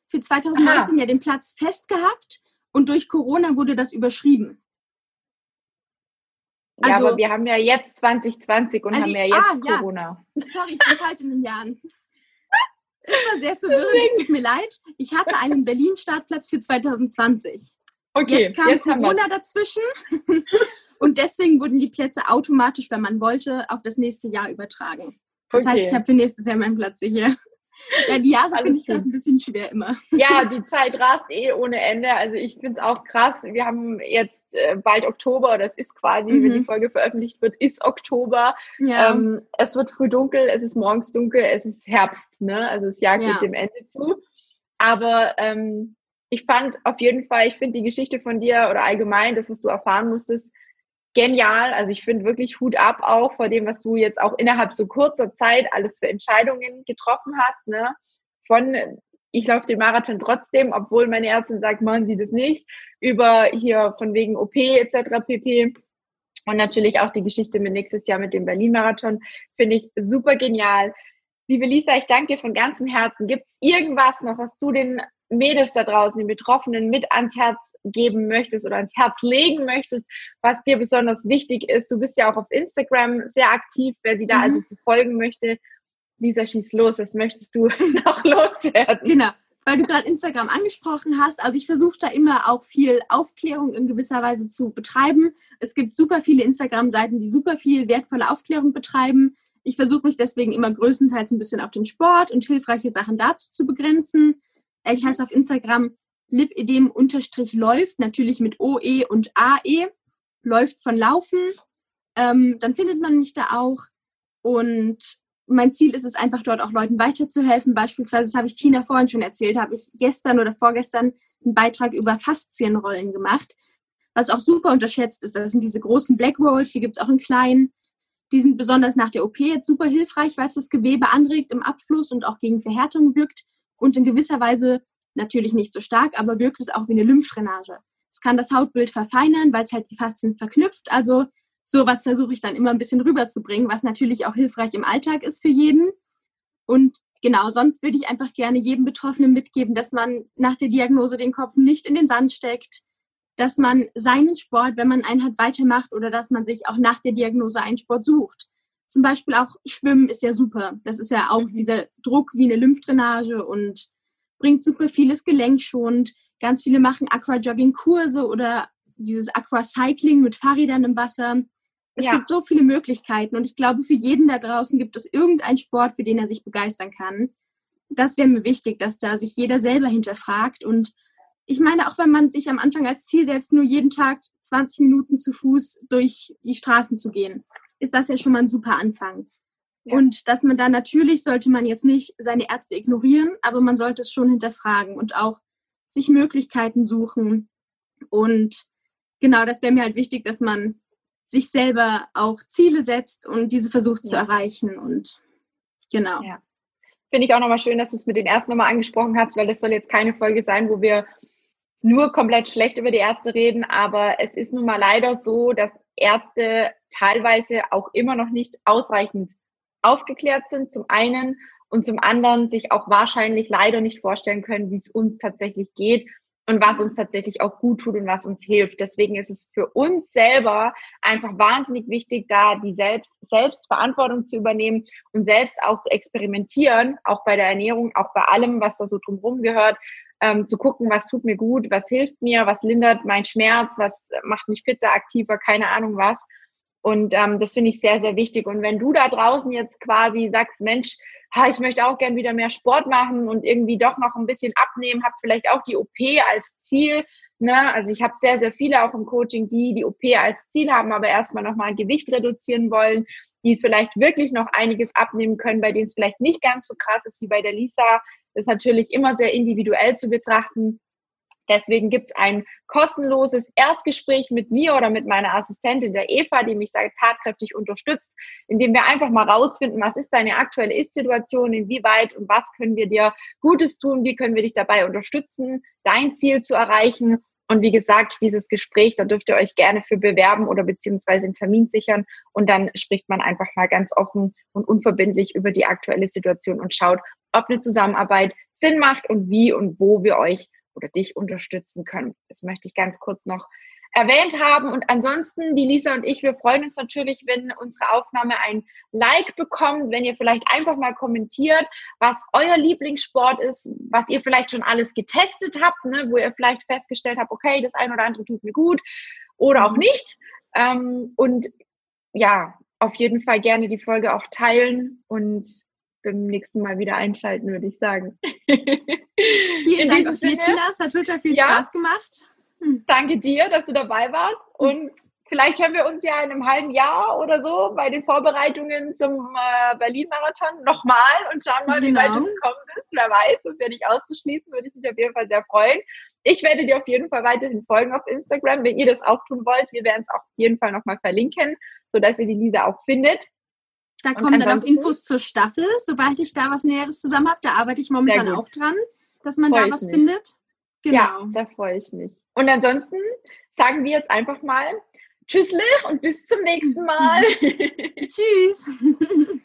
für 2019 Aha. ja den Platz fest gehabt und durch Corona wurde das überschrieben. Ja, also, aber wir haben ja jetzt 2020 und also, haben ja jetzt ah, Corona. Ja. Sorry, ich bin kalt in den Jahren. Es war sehr verwirrend, es tut mir leid. Ich hatte einen Berlin-Startplatz für 2020. Okay, jetzt kam jetzt Corona dazwischen und deswegen wurden die Plätze automatisch, wenn man wollte, auf das nächste Jahr übertragen. Das okay. heißt, ich habe für nächstes Jahr meinen Platz hier. Ja, die Jahre finde ich gerade ein bisschen schwer immer. Ja, die Zeit rast eh ohne Ende. Also ich finde es auch krass. Wir haben jetzt äh, bald Oktober, das ist quasi, mhm. wenn die mhm. Folge veröffentlicht wird, ist Oktober. Ja. Ähm, es wird früh dunkel, es ist morgens dunkel, es ist Herbst, ne? Also es jagt ja. dem Ende zu. Aber ähm, ich fand auf jeden Fall, ich finde die Geschichte von dir oder allgemein, das, was du erfahren musstest, genial. Also ich finde wirklich Hut ab auch vor dem, was du jetzt auch innerhalb so kurzer Zeit alles für Entscheidungen getroffen hast. Ne? Von ich laufe den Marathon trotzdem, obwohl meine Ärztin sagt, machen Sie das nicht, über hier von wegen OP etc. pp. Und natürlich auch die Geschichte mit nächstes Jahr mit dem Berlin-Marathon finde ich super genial. Liebe Lisa, ich danke dir von ganzem Herzen. Gibt es irgendwas noch, was du den Mädels da draußen, den Betroffenen mit ans Herz geben möchtest oder ans Herz legen möchtest, was dir besonders wichtig ist? Du bist ja auch auf Instagram sehr aktiv, wer sie da mhm. also verfolgen möchte. Lisa, schieß los, was möchtest du noch loswerden? Genau, weil du gerade Instagram angesprochen hast. Also ich versuche da immer auch viel Aufklärung in gewisser Weise zu betreiben. Es gibt super viele Instagram-Seiten, die super viel wertvolle Aufklärung betreiben. Ich versuche mich deswegen immer größtenteils ein bisschen auf den Sport und hilfreiche Sachen dazu zu begrenzen. Ich heiße auf Instagram lipedem-läuft, natürlich mit OE und AE, läuft von Laufen. Ähm, dann findet man mich da auch. Und mein Ziel ist es einfach, dort auch Leuten weiterzuhelfen. Beispielsweise, das habe ich Tina vorhin schon erzählt, habe ich gestern oder vorgestern einen Beitrag über Faszienrollen gemacht. Was auch super unterschätzt ist, das sind diese großen Black Rolls, die gibt es auch in kleinen. Die sind besonders nach der OP jetzt super hilfreich, weil es das Gewebe anregt im Abfluss und auch gegen Verhärtung wirkt und in gewisser Weise natürlich nicht so stark, aber wirkt es auch wie eine Lymphdrainage. Es kann das Hautbild verfeinern, weil es halt die Faszien verknüpft. Also sowas versuche ich dann immer ein bisschen rüberzubringen, was natürlich auch hilfreich im Alltag ist für jeden. Und genau, sonst würde ich einfach gerne jedem Betroffenen mitgeben, dass man nach der Diagnose den Kopf nicht in den Sand steckt, dass man seinen Sport, wenn man einen hat, weitermacht oder dass man sich auch nach der Diagnose einen Sport sucht. Zum Beispiel auch Schwimmen ist ja super. Das ist ja auch dieser Druck wie eine Lymphdrainage und bringt super vieles gelenkschonend. Ganz viele machen Aquajogging-Kurse oder dieses Aquacycling mit Fahrrädern im Wasser. Es ja. gibt so viele Möglichkeiten und ich glaube, für jeden da draußen gibt es irgendeinen Sport, für den er sich begeistern kann. Das wäre mir wichtig, dass da sich jeder selber hinterfragt und ich meine, auch wenn man sich am Anfang als Ziel setzt, nur jeden Tag 20 Minuten zu Fuß durch die Straßen zu gehen, ist das ja schon mal ein super Anfang. Ja. Und dass man da natürlich sollte man jetzt nicht seine Ärzte ignorieren, aber man sollte es schon hinterfragen und auch sich Möglichkeiten suchen. Und genau, das wäre mir halt wichtig, dass man sich selber auch Ziele setzt und diese versucht ja. zu erreichen. Und genau. Ja. Finde ich auch nochmal schön, dass du es mit den Ärzten nochmal angesprochen hast, weil das soll jetzt keine Folge sein, wo wir nur komplett schlecht über die Ärzte reden, aber es ist nun mal leider so, dass Ärzte teilweise auch immer noch nicht ausreichend aufgeklärt sind, zum einen und zum anderen sich auch wahrscheinlich leider nicht vorstellen können, wie es uns tatsächlich geht und was uns tatsächlich auch gut tut und was uns hilft. Deswegen ist es für uns selber einfach wahnsinnig wichtig, da die selbst, Selbstverantwortung zu übernehmen und selbst auch zu experimentieren, auch bei der Ernährung, auch bei allem, was da so drumherum gehört, ähm, zu gucken, was tut mir gut, was hilft mir, was lindert mein Schmerz, was macht mich fitter, aktiver, keine Ahnung was. Und ähm, das finde ich sehr, sehr wichtig. Und wenn du da draußen jetzt quasi sagst, Mensch, ha, ich möchte auch gern wieder mehr Sport machen und irgendwie doch noch ein bisschen abnehmen, habe vielleicht auch die OP als Ziel. Ne? Also ich habe sehr, sehr viele auch im Coaching, die die OP als Ziel haben, aber erstmal nochmal Gewicht reduzieren wollen, die vielleicht wirklich noch einiges abnehmen können, bei denen es vielleicht nicht ganz so krass ist wie bei der Lisa, ist natürlich immer sehr individuell zu betrachten. Deswegen gibt es ein kostenloses Erstgespräch mit mir oder mit meiner Assistentin, der Eva, die mich da tatkräftig unterstützt, indem wir einfach mal rausfinden, was ist deine aktuelle Ist-Situation, inwieweit und was können wir dir Gutes tun, wie können wir dich dabei unterstützen, dein Ziel zu erreichen. Und wie gesagt, dieses Gespräch, da dürft ihr euch gerne für bewerben oder beziehungsweise einen Termin sichern. Und dann spricht man einfach mal ganz offen und unverbindlich über die aktuelle Situation und schaut, ob eine Zusammenarbeit Sinn macht und wie und wo wir euch oder dich unterstützen können. Das möchte ich ganz kurz noch erwähnt haben. Und ansonsten, die Lisa und ich, wir freuen uns natürlich, wenn unsere Aufnahme ein Like bekommt, wenn ihr vielleicht einfach mal kommentiert, was euer Lieblingssport ist, was ihr vielleicht schon alles getestet habt, ne, wo ihr vielleicht festgestellt habt, okay, das eine oder andere tut mir gut oder auch nicht. Ähm, und ja, auf jeden Fall gerne die Folge auch teilen und beim nächsten Mal wieder einschalten, würde ich sagen. Vielen Dank auf dir, Tina. Es hat total viel ja, Spaß gemacht. Hm. Danke dir, dass du dabei warst. Hm. Und vielleicht hören wir uns ja in einem halben Jahr oder so bei den Vorbereitungen zum äh, Berlin-Marathon nochmal und schauen mal, genau. wie weit du genau. gekommen bist. Wer weiß, das ist ja nicht auszuschließen, würde ich mich auf jeden Fall sehr freuen. Ich werde dir auf jeden Fall weiterhin folgen auf Instagram, wenn ihr das auch tun wollt. Wir werden es auf jeden Fall nochmal verlinken, sodass ihr die Lisa auch findet. Da kommen dann auch Infos zur Staffel. Sobald ich da was Näheres zusammen habe, da arbeite ich momentan auch dran, dass man Freu da was findet. Genau. Ja, da freue ich mich. Und ansonsten sagen wir jetzt einfach mal Tschüsslich und bis zum nächsten Mal. Tschüss.